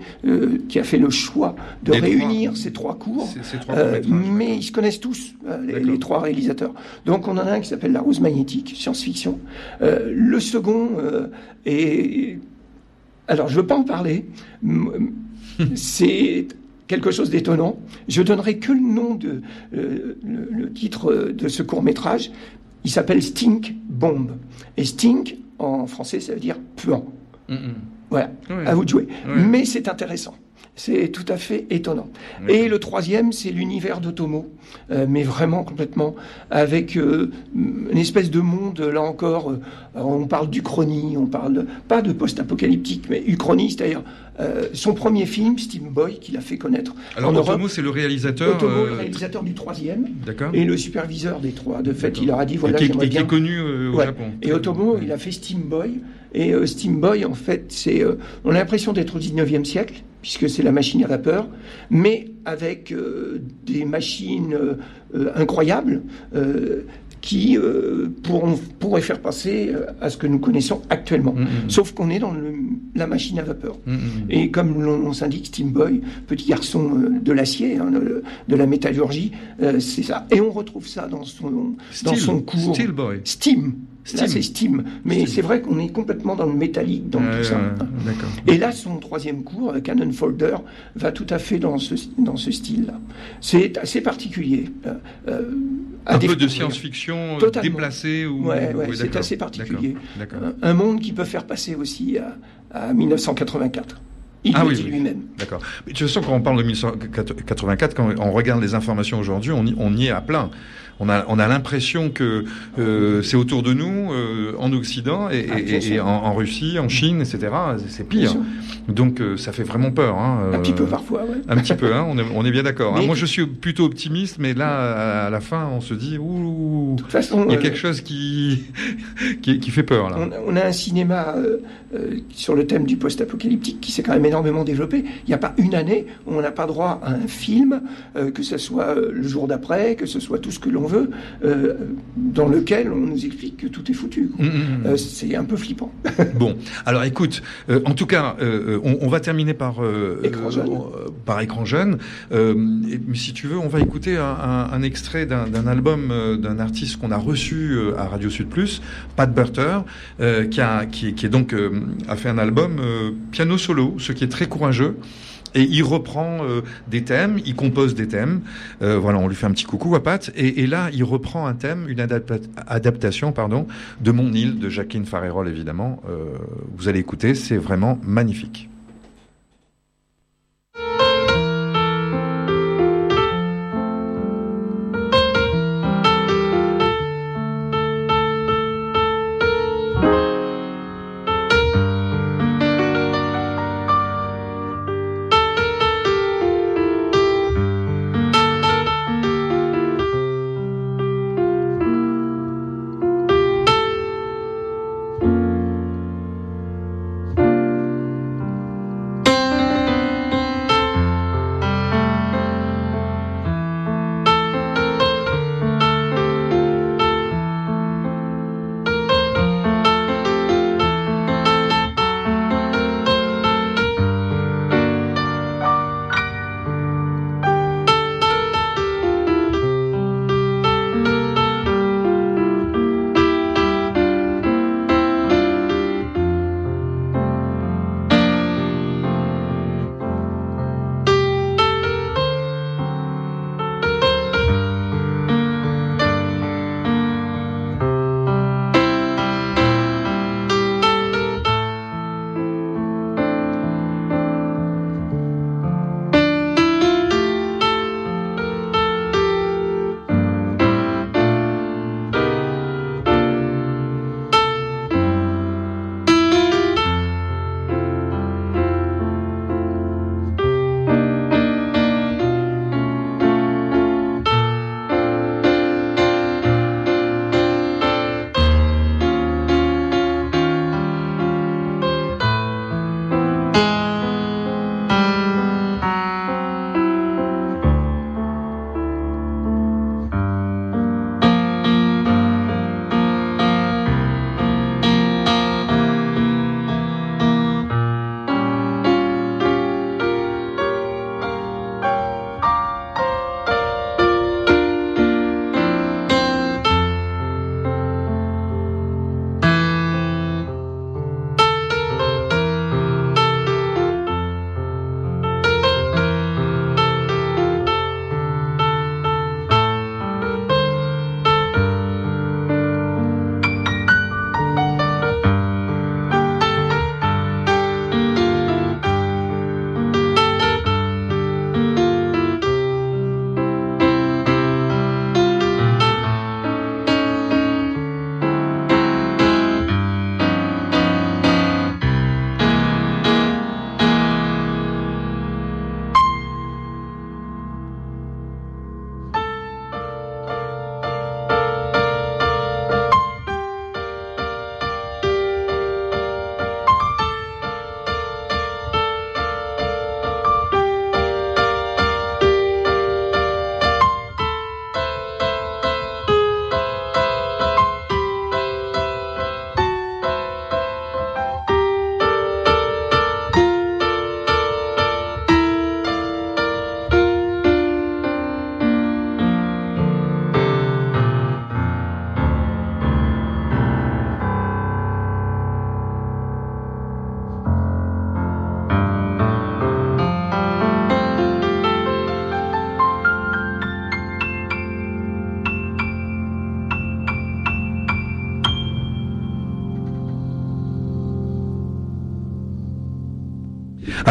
qui a fait le choix de Les trois. réunir ces trois cours. Euh, mais ils se connaissent tous, euh, les, trois réalisateurs. Donc on en a un qui s'appelle La Rose Magnétique, science-fiction. Euh, le second est... Alors je ne veux pas en parler. C'est quelque chose d'étonnant. Je donnerai que le nom de euh, le, le titre de ce court métrage. Il s'appelle Stink Bomb. Et Stink en français ça veut dire puant. Mm, mm. Voilà, à vous de jouer. Mais c'est intéressant. C'est tout à fait étonnant. Et le troisième, c'est l'univers d'Otomo, euh, mais vraiment complètement, avec euh, une espèce de monde, là encore, euh, on parle d'Uchronie, on parle de- pas de post-apocalyptique, mais Uchronie, c'est-à-dire son premier film, Steam Boy, qu'il a fait connaître Alors, en Otomo, c'est le réalisateur. Otomo, le réalisateur du troisième D'accord. et le superviseur des trois. De fait, il leur a dit voilà, et qui, est- j'aimerais et qui est connu au Ouais. Japon. Et Otomo, il a fait Steam Boy. Et euh, Steam Boy, en fait, c'est, euh, on a l'impression d'être au 19e siècle, puisque c'est la machine à vapeur, mais avec euh, des machines euh, incroyables qui pourront, pourraient faire passer à ce que nous connaissons actuellement. Mm, mm. Sauf qu'on est dans le- la machine à vapeur. Mm, mm. Et comme l'on on s'indique, Steam Boy, petit garçon de l'acier, hein, de, la métallurgie, c'est ça. Et on retrouve ça dans son, dans Steel, son cours. Steel Boy. Steam. Steam. c'est Steam. Mais Steam. c'est vrai qu'on est complètement dans le métallique, dans tout ça. Et là, son troisième cours, euh, Canon Folder, va tout à fait dans ce, dans ce style-là. C'est assez particulier. euh, euh, Un peu de science-fiction déplacée ou Ouais, ouais, oui, c'est assez particulier. D'accord. d'accord. Un, monde qui peut faire passer aussi à, à 1984. Il Ah le oui, lui-même. D'accord. Mais de toute façon, quand on parle de 1984, quand on regarde les informations aujourd'hui, on, y- on y est à plein. On a, on a l'impression que euh, c'est autour de nous, euh, en Occident, et, Ah, en, en Russie, en Chine, etc. C'est pire. Donc euh, ça fait vraiment peur. Hein, Un petit peu parfois, ouais. Un petit peu, hein, on, est, on est bien d'accord. hein. Moi, je suis plutôt optimiste, mais là, à la fin, on se dit, ouh, De toute façon, il y a quelque chose qui, qui, qui fait peur là. on, a- on a un cinéma sur le thème du post-apocalyptique qui s'est quand même énormément développé. Il n'y a pas une année où on n'a pas droit à un film, que ce soit le jour d'après, que ce soit tout ce que l'on veut, euh, dans lequel on nous explique que tout est foutu. Mm, mm, mm. Euh, c'est un peu flippant. Bon, alors écoute, euh, en tout cas, on, on va terminer par Écran jeune. par écran jeune. Et- si tu veux, on va écouter un, un- un extrait d'un album d'un artiste qu'on a reçu à Radio Sud Plus, Pat Burter, qui a qui, qui est donc a fait un album piano solo, ce qui est très courageux. Et il reprend euh, des thèmes, il compose des thèmes. Euh, voilà, on lui fait un petit coucou à Pat. Et, et là, il reprend un thème, une adapta- adaptation, pardon, de Mon île de Jacqueline Farerol, évidemment. Euh, vous allez écouter, c'est vraiment magnifique.「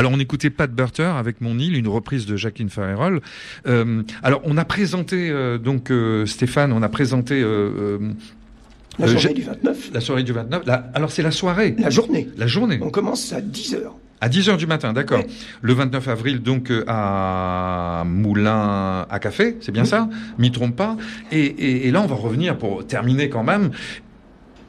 Alors on écoutait Pat Burter avec Mon île, une reprise de Jacqueline Farrell. Euh, alors on a présenté euh, donc euh, Stéphane, on a présenté euh, La j'ai- du 29, la soirée du 29. La- alors c'est la soirée, la journée. la journée. On commence à 10 heures. À 10h du matin, d'accord. Ouais. Le 29 avril, donc, euh, à Moulin à Café, c'est bien ça? M'y trompe pas. Et, et- et là, on va revenir pour terminer quand même.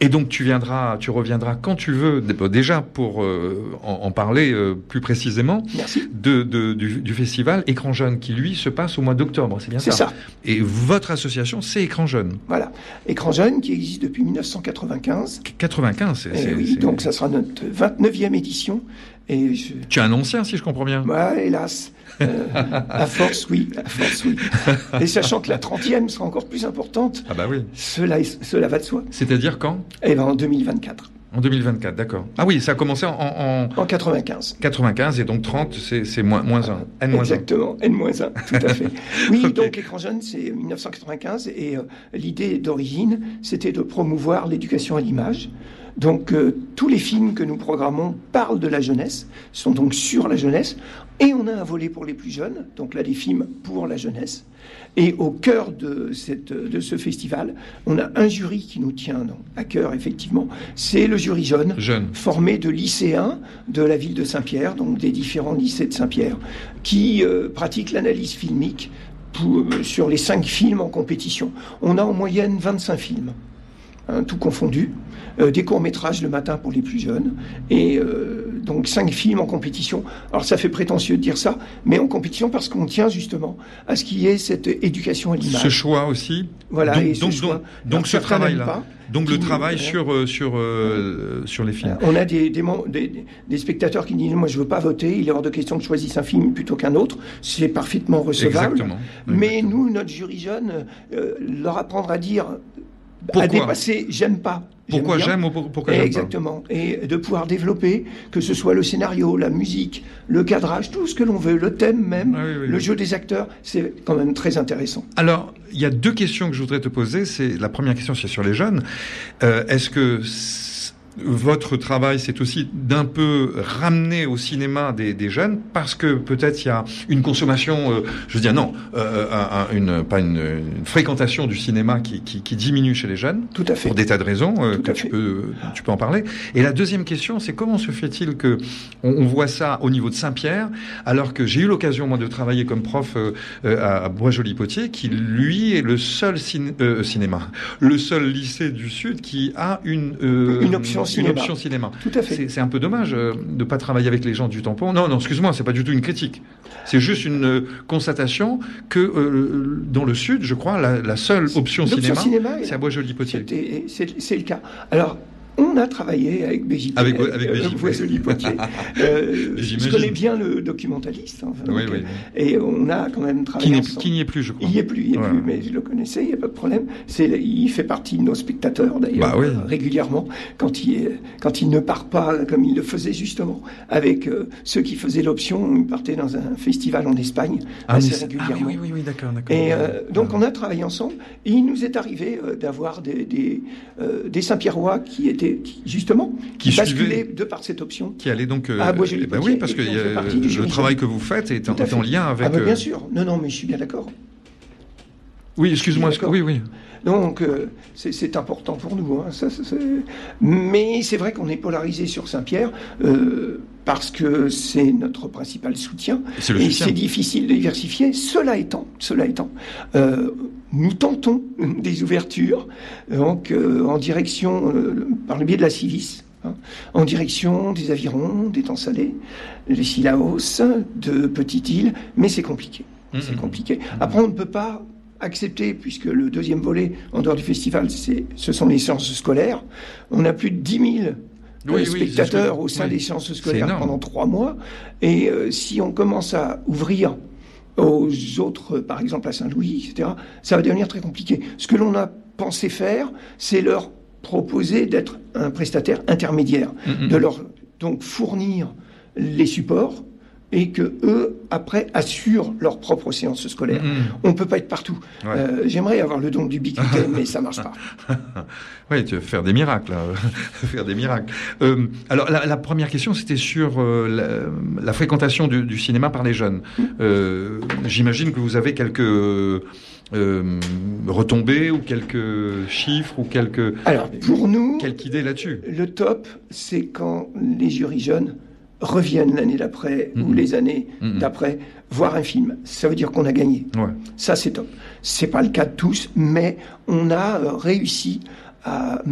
Et donc, tu viendras, tu reviendras quand tu veux, d- déjà pour euh, en, en parler euh, plus précisément, Merci. de, de- du, du festival Écran Jeune, qui lui se passe au mois d'octobre, c'est bien C'est ça ça. Et votre association, c'est Écran Jeune. Voilà. Écran jeune qui existe depuis 1995. 95, c'est... Eh c'est- oui, donc ça sera notre 29e édition. Et je... Tu es un ancien, si je comprends bien. Ouais, hélas. Euh, à force, oui. À force, oui. Et sachant que la 30e sera encore plus importante, Ah bah oui. cela, va de soi. C'est-à-dire quand? Eh ben, en 2024. En 2024, d'accord. Ah oui, ça a commencé en, en, En 95. 95 et donc 30, c'est moins, moins 1. N-1. Exactement, N-1, tout à fait. Oui, donc Écran Jeune, c'est 1995, et euh, l'idée d'origine, c'était de promouvoir l'éducation à l'image. Donc euh, tous les films que nous programmons parlent de la jeunesse, sont donc sur la jeunesse, et on a un volet pour les plus jeunes, donc là des films pour la jeunesse. Et au cœur de, cette, de ce festival, on a un jury qui nous tient donc, à cœur, effectivement, c'est le jury jeune Jeune. formé de lycéens de la ville de Saint-Pierre, donc des différents lycées de Saint-Pierre, qui euh, pratiquent l'analyse filmique pour- euh, sur les cinq films en compétition. On a en moyenne 25 films, hein, tout confondu, euh, des courts-métrages le matin pour les plus jeunes, et euh, donc cinq films en compétition. Alors ça fait prétentieux de dire ça, mais en compétition parce qu'on tient justement à ce qu'il y ait cette éducation à l'image. Ce choix aussi. Voilà, donc, et ce donc, choix. donc, ce travail-là. Donc le qui- travail sur, euh, sur, euh, sur les films. On a des, des, mem- des- des spectateurs qui disent Moi, je veux pas voter, il est hors de question que je choisisse un film plutôt qu'un autre. C'est parfaitement recevable. Exactement. Mais nous, notre jury jeune, euh, leur apprendre à dire, Pourquoi à dépasser j'aime pas. Pourquoi j'aime ou pour- pourquoi j'aime pas Exactement. Et de pouvoir développer, que ce soit le scénario, la musique, le cadrage, tout ce que l'on veut, le thème même, Ah oui, oui, le oui. jeu des acteurs, c'est quand même très intéressant. Alors, il y a deux questions que je voudrais te poser. C'est la première question, c'est sur les jeunes. Euh, Est-ce que votre travail, c'est aussi d'un peu ramener au cinéma des, des jeunes parce que peut-être il y a une consommation, euh, je veux dire non, euh, un- un- une, pas une, une fréquentation du cinéma qui, qui, qui diminue chez les jeunes Tout à fait. pour des tas de raisons euh, Tout que à tu fait. peux, tu peux en parler. Et la deuxième question, c'est comment se fait-il que on, on voit ça au niveau de Saint-Pierre, alors que j'ai eu l'occasion moi de travailler comme prof euh, euh, à Bois-Joli-Potier, qui lui est le seul euh, cinéma, le seul lycée du Sud qui a une euh, Une option cinéma. option cinéma. Tout à fait. C'est un peu dommage euh, de pas travailler avec les gens du tampon. Non, non, excuse-moi, c'est pas du tout une critique. C'est juste une euh, constatation que euh, dans le Sud, je crois, la, la seule option cinéma, cinéma est c'est à Bois-Joli-Potier. C'était- C'est c'est le cas. Alors, on a travaillé avec BJP. Avec- avec euh, BJP. Boisjoli-Potier. Euh, je connais bien le documentaliste. enfin, Oui, donc, oui. euh, Et on a quand même Qui travaillé n'est qui n'y est plus, je crois. Il y est plus, il est Ouais. plus, mais je le connaissais, il n'y a pas de problème. C'est, il fait partie de nos spectateurs d'ailleurs Bah oui. euh, régulièrement quand il quand il ne part pas comme il le faisait justement avec euh, ceux qui faisaient l'option, il partait dans un festival en Espagne Ah, assez c'est- ah régulièrement. oui, oui, d'accord, d'accord. Et euh, donc on a travaillé ensemble et il nous est arrivé euh, d'avoir des, des, euh, des Saint-Pierrois qui étaient qui, justement Qui suivaient. de par cette option. qui allait donc. euh, Ah, eh ben oui, parce que du le travail que vous faites est en, est lien avec. Ah bah, euh, bien sûr. Non non mais je suis bien d'accord. Oui, excuse-moi. Oui, oui. Donc euh, c'est important pour nous. hein, ça, ça, c'est- Mais c'est vrai qu'on est polarisé sur Saint-Pierre euh, parce que c'est notre principal soutien. C'est le et c'est difficile de diversifier. Cela étant, cela étant, euh, nous tentons des ouvertures donc euh, en direction euh, par le biais de la Civis. hein, en direction des avirons, des temps salés, des Silaos, de Petite Île, mais c'est compliqué. C'est Mhm. compliqué. Après, on ne peut pas accepter, puisque le deuxième volet, en dehors du festival, c'est, ce sont les séances scolaires. On a plus de 10 000 Oui, oui, spectateurs c'est- au sein oui. des C'est scolaires pendant trois mois. Et euh, si on commence à ouvrir aux autres, par exemple à Saint-Louis, etc., ça va devenir très compliqué. Ce que l'on a pensé faire, c'est leur proposer d'être un prestataire intermédiaire, Mhm. de leur donc fournir les supports, et que eux, après, assurent leur propre séance scolaire. Mhm. On peut pas être partout. Ouais. Euh, J'aimerais avoir le don d'ubiquité, mais ça marche pas. Oui, tu veux faire des miracles, là. faire des miracles. Euh, alors, la, la première question, c'était sur euh, la, la fréquentation du, du cinéma par les jeunes. Euh, J'imagine que vous avez quelques euh, retombées ou quelques chiffres ou quelques Alors, pour nous, quelques idées là-dessus. le top, c'est quand les jurys jeunes reviennent l'année d'après ou Mhm. les années Mhm. d'après voir un film. Ça veut dire qu'on a gagné. Ouais. Ça, c'est top. C'est pas le cas de tous, mais on a euh, réussi à euh,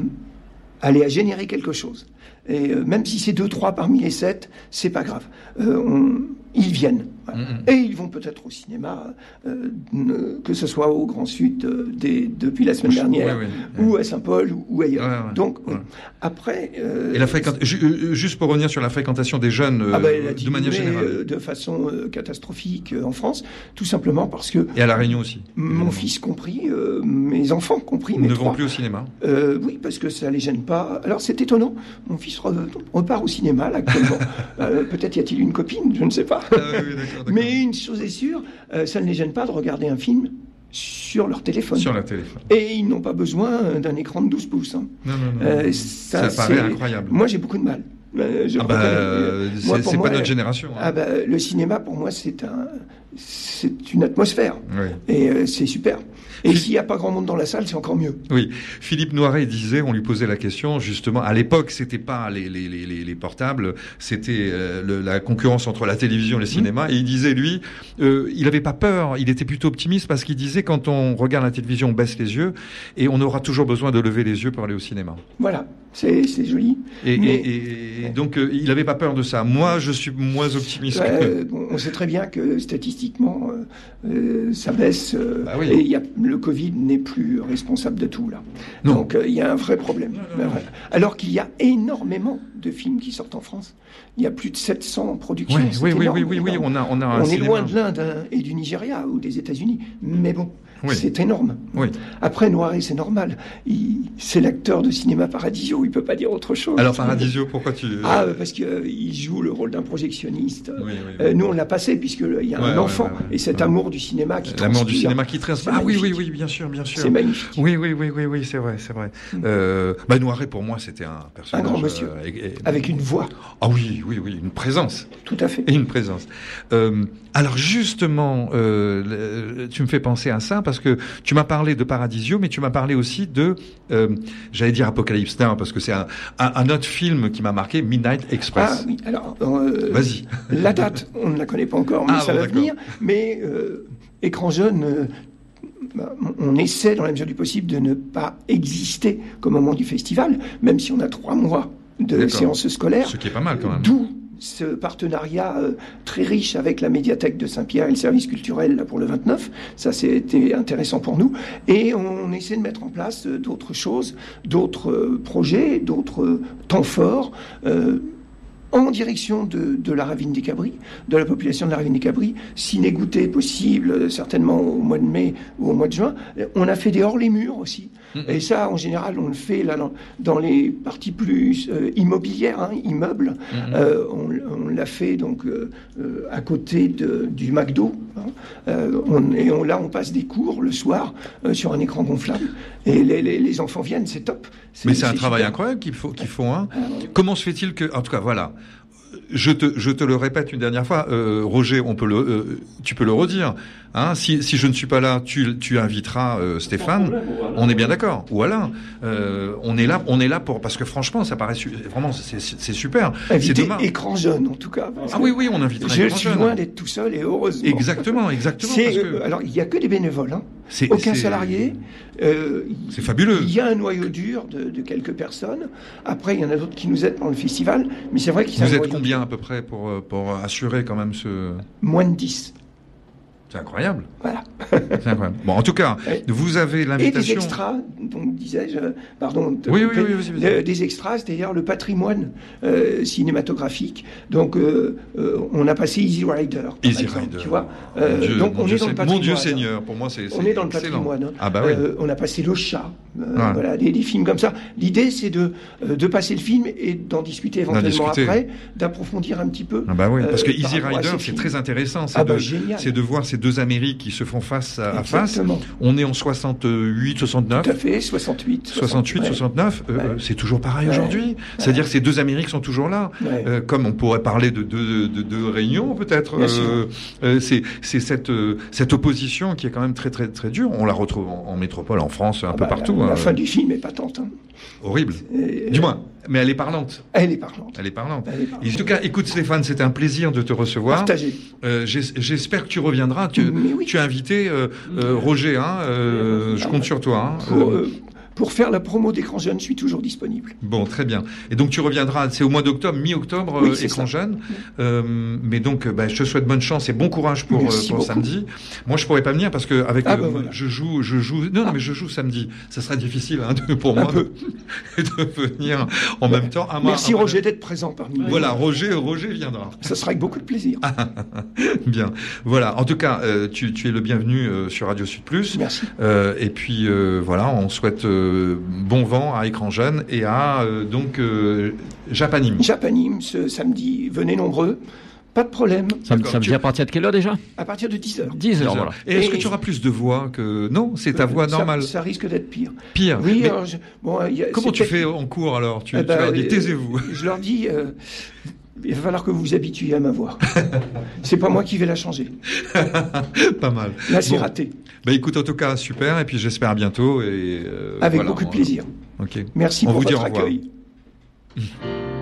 aller à générer quelque chose. Et euh, même si c'est deux, trois parmi les sept, c'est pas grave. Euh, on- ils viennent. Voilà. Et ils vont peut-être au cinéma, euh, ne- que ce soit au Grand Sud euh, depuis la semaine dernière, ou à Saint-Paul, ou, ou ailleurs. Ouais. Donc. Ouais. après. euh, Et la fréquent- ju- euh, juste pour revenir sur la fréquentation des jeunes euh, ah ben, elle a de manière générale. euh, de façon euh, catastrophique euh, en France, tout simplement parce que Et à la Réunion aussi. mon fils compris, euh, mes enfants compris, mes ne trois, vont plus au cinéma. euh, oui, parce que ça les gêne pas. Alors c'est étonnant. Mon fils re- repart au cinéma là, actuellement. Euh, Peut-être y a-t-il une copine, je ne sais pas. Ah oui. Mais une chose est sûre, euh, ça ne les gêne pas de regarder un film sur leur téléphone. Sur la téléphone. Et ils n'ont pas besoin euh, d'un écran de 12 pouces. hein. Non, non, non. Euh, ça, ça, paraît incroyable. Moi, j'ai beaucoup de mal. Euh, Ah bah, c'est pas notre génération. hein. Ah bah, le cinéma, pour moi, c'est un, c'est une atmosphère. Oui. Et euh, c'est super. Et s'il n'y a pas grand monde dans la salle, c'est encore mieux. Oui, Philippe Noiret disait, on lui posait la question justement. À l'époque, c'était pas les, les, les, les- les portables, c'était euh, la concurrence entre la télévision et le cinéma. Et il disait lui, euh, il avait pas peur, il était plutôt optimiste parce qu'il disait quand on regarde la télévision, on baisse les yeux et on aura toujours besoin de lever les yeux pour aller au cinéma. Voilà, c'est joli. Et, Mais- et- et- et donc euh, il avait pas peur de ça. Moi, je suis moins optimiste. que- on sait très bien que statistiquement, euh, euh, ça baisse. euh, Bah oui. Et il y a, le Covid n'est plus responsable de tout, là. Non. Donc il y a un vrai problème. Alors qu'il y a énormément de films qui sortent en France. Il y a plus de 700 productions. Oui, oui, oui, énorme, oui, oui, oui, énorme. on a, on a un On est loin de l'Inde hein, et du Nigeria ou des États-Unis. Mais bon, Oui. c'est énorme. Oui. Après, Noiret, c'est normal. C'est l'acteur de cinéma Paradiso, il peut pas dire autre chose. Alors Paradisio, pourquoi tu Ah, parce qu'il joue le rôle d'un projectionniste. Oui. Euh, nous, on l'a passé, puisqu'il y a Ouais, un enfant. ouais, ouais. Et cet amour du cinéma qui L'amour du transpire, cinéma qui transpire. Ah oui, oui, oui, bien sûr, bien sûr. C'est magnifique. Oui, oui, oui, oui, oui, c'est vrai, c'est vrai. Euh, bah, Noiret, pour moi, c'était un personnage. Un grand monsieur. euh, et- et- Avec une voix, Ah oui, oui, oui, une présence. tout à fait. Et une présence. Euh, alors justement, euh, tu me fais penser à ça parce que tu m'as parlé de Paradisio, mais tu m'as parlé aussi de, euh, j'allais dire Apocalypse Now, parce que c'est un, un, un autre film qui m'a marqué, Midnight Ah Express. oui, alors, euh, Vas-y. la date, on ne la connaît pas encore, mais Ah, ça bon, va venir. Mais euh, écran jeune, bah, on essaie, dans la mesure du possible, de ne pas exister qu'au moment du festival, même si on a trois mois de séances scolaires. Ce qui est pas mal quand même. D'où ce partenariat euh, très riche avec la médiathèque de Saint-Pierre et le service culturel là, pour le 29. Ça, c'était intéressant pour nous. Et on essaie de mettre en place euh, d'autres choses, d'autres euh, projets, d'autres temps forts. en direction de, de la ravine des Cabris, de la population de la ravine des Cabris, ciné goûter possible, certainement au mois de mai ou au mois de juin. On a fait des hors les murs aussi. Et ça, en général, on le fait là dans, dans les parties plus euh, immobilières, hein, immeubles. Euh, on on l'a fait donc euh, à côté de, du McDo. hein. On- et on, là, on passe des cours le soir sur un écran gonflable. Et les, les- les enfants viennent, c'est top. Mais c'est un travail super. incroyable qu'ils font. Hein. Comment se fait-il que, en tout cas, voilà. Je te, je te le répète une dernière fois, euh, Roger, on peut le, euh, tu peux le redire. Hein, si, si je ne suis pas là, tu, tu inviteras euh, Stéphane. On est bien d'accord. Ou Alain. Euh, on est là, on est là pour parce que franchement, ça paraît su- vraiment, c'est super. C'est Inviter écran jeune, en tout cas. Ah oui, oui, on invitera. Je suis loin d'être tout seul et heureusement. Exactement, exactement. Parce que euh, alors, il n'y a que des bénévoles, hein. c'est- aucun salarié. Euh, C'est fabuleux. Il y a un noyau dur de, de quelques personnes. Après, il y en a d'autres qui nous aident pendant le festival. Mais c'est vrai qu'il y a Vous êtes combien dur. à peu près pour, pour assurer quand même ce. Moins de 10. C'est incroyable. Voilà. C'est incroyable. Bon, en tout cas, vous avez Et des l'invitation. extras, donc disais-je, euh, pardon, Oui, oui, oui, de- des extras, c'est-à-dire le patrimoine euh, cinématographique. Donc, euh, euh, on a passé Easy Rider, Easy exemple, Rider. tu vois. Mon Dieu, donc, on Dieu est dans le patrimoine. Mon Dieu Seigneur, pour moi, c'est. On c'est est dans le patrimoine. hein. Ah bah oui. On a passé Le Chat, Ouais. voilà, des, des films comme ça. L'idée, c'est de, de passer le film et d'en discuter éventuellement discuter. après, d'approfondir un petit peu. Ah bah oui, parce que Easy Rider, ces c'est très intéressant. C'est Ah bah, de, génial. c'est de voir ces deux Amériques qui se font face à, à face. On est en 68, 69. Tout à fait, 68. 68, ouais. 69, euh, Ouais. c'est toujours pareil Ouais. aujourd'hui. C'est-à-dire que ces deux Amériques sont toujours là. Euh, comme on pourrait parler de deux de, de réunions peut-être. Euh, euh, c'est cette cette opposition qui est quand même très très très dure. On la retrouve en, en métropole, en France, un Ah peu bah, partout. La, hein. fin du film est patente. Hein. Horrible. Du moins, mais elle est parlante. Elle est parlante. Elle est parlante. Elle est parlante. En tout cas, écoute Stéphane, c'était un plaisir de te recevoir. J'espère que tu reviendras. Tu, Mais oui. tu as invité euh, euh, Roger. Hein, euh, je compte sur toi. hein. Pour, pour faire la promo d'écran jeune, je suis toujours disponible. Bon, très bien. Et donc tu reviendras, c'est au mois d'octobre, mi-octobre, Oui, euh, écran jeune. Euh, mais donc, euh, bah, je te souhaite bonne chance et bon courage pour, pour samedi. Moi, je pourrais pas venir parce que avec Ah, bah, voilà. je joue, je joue. Non, non, mais je joue samedi. Ça sera difficile hein, de- pour Un moi peu. de, de venir en même temps. À moi- Merci à moi- Roger d'être présent parmi nous. Voilà, Roger, Roger viendra. Ça sera avec beaucoup de plaisir. Bien. Voilà. En tout cas, euh, tu, tu es le bienvenu euh, sur Radio Sud Plus. Merci. Et puis voilà, on souhaite bon vent à Écran Jeune et à euh, donc euh, Japanim. Japanim ce samedi, venez nombreux. Pas de problème. Ça, me- D'accord, ça me tu- dit à partir de quelle heure déjà? À partir de 10h. 10 heures, voilà. Et est-ce que tu auras plus de voix que non C'est ta voix normale. Ça, risque d'être pire. Pire. Oui, Mais alors, je- bon, il y a- comment tu fais en cours alors? Tu, Eh tu ben, euh, taisez-vous. Je leur dis, euh, il va falloir que vous vous habituiez à ma voix. c'est pas moi qui vais la changer. Pas mal. Là, c'est Bon. raté. Bah écoute, en tout cas, super. Et puis j'espère à bientôt. Et euh, Avec voilà, beaucoup de on- plaisir. Merci On pour vous votre accueil.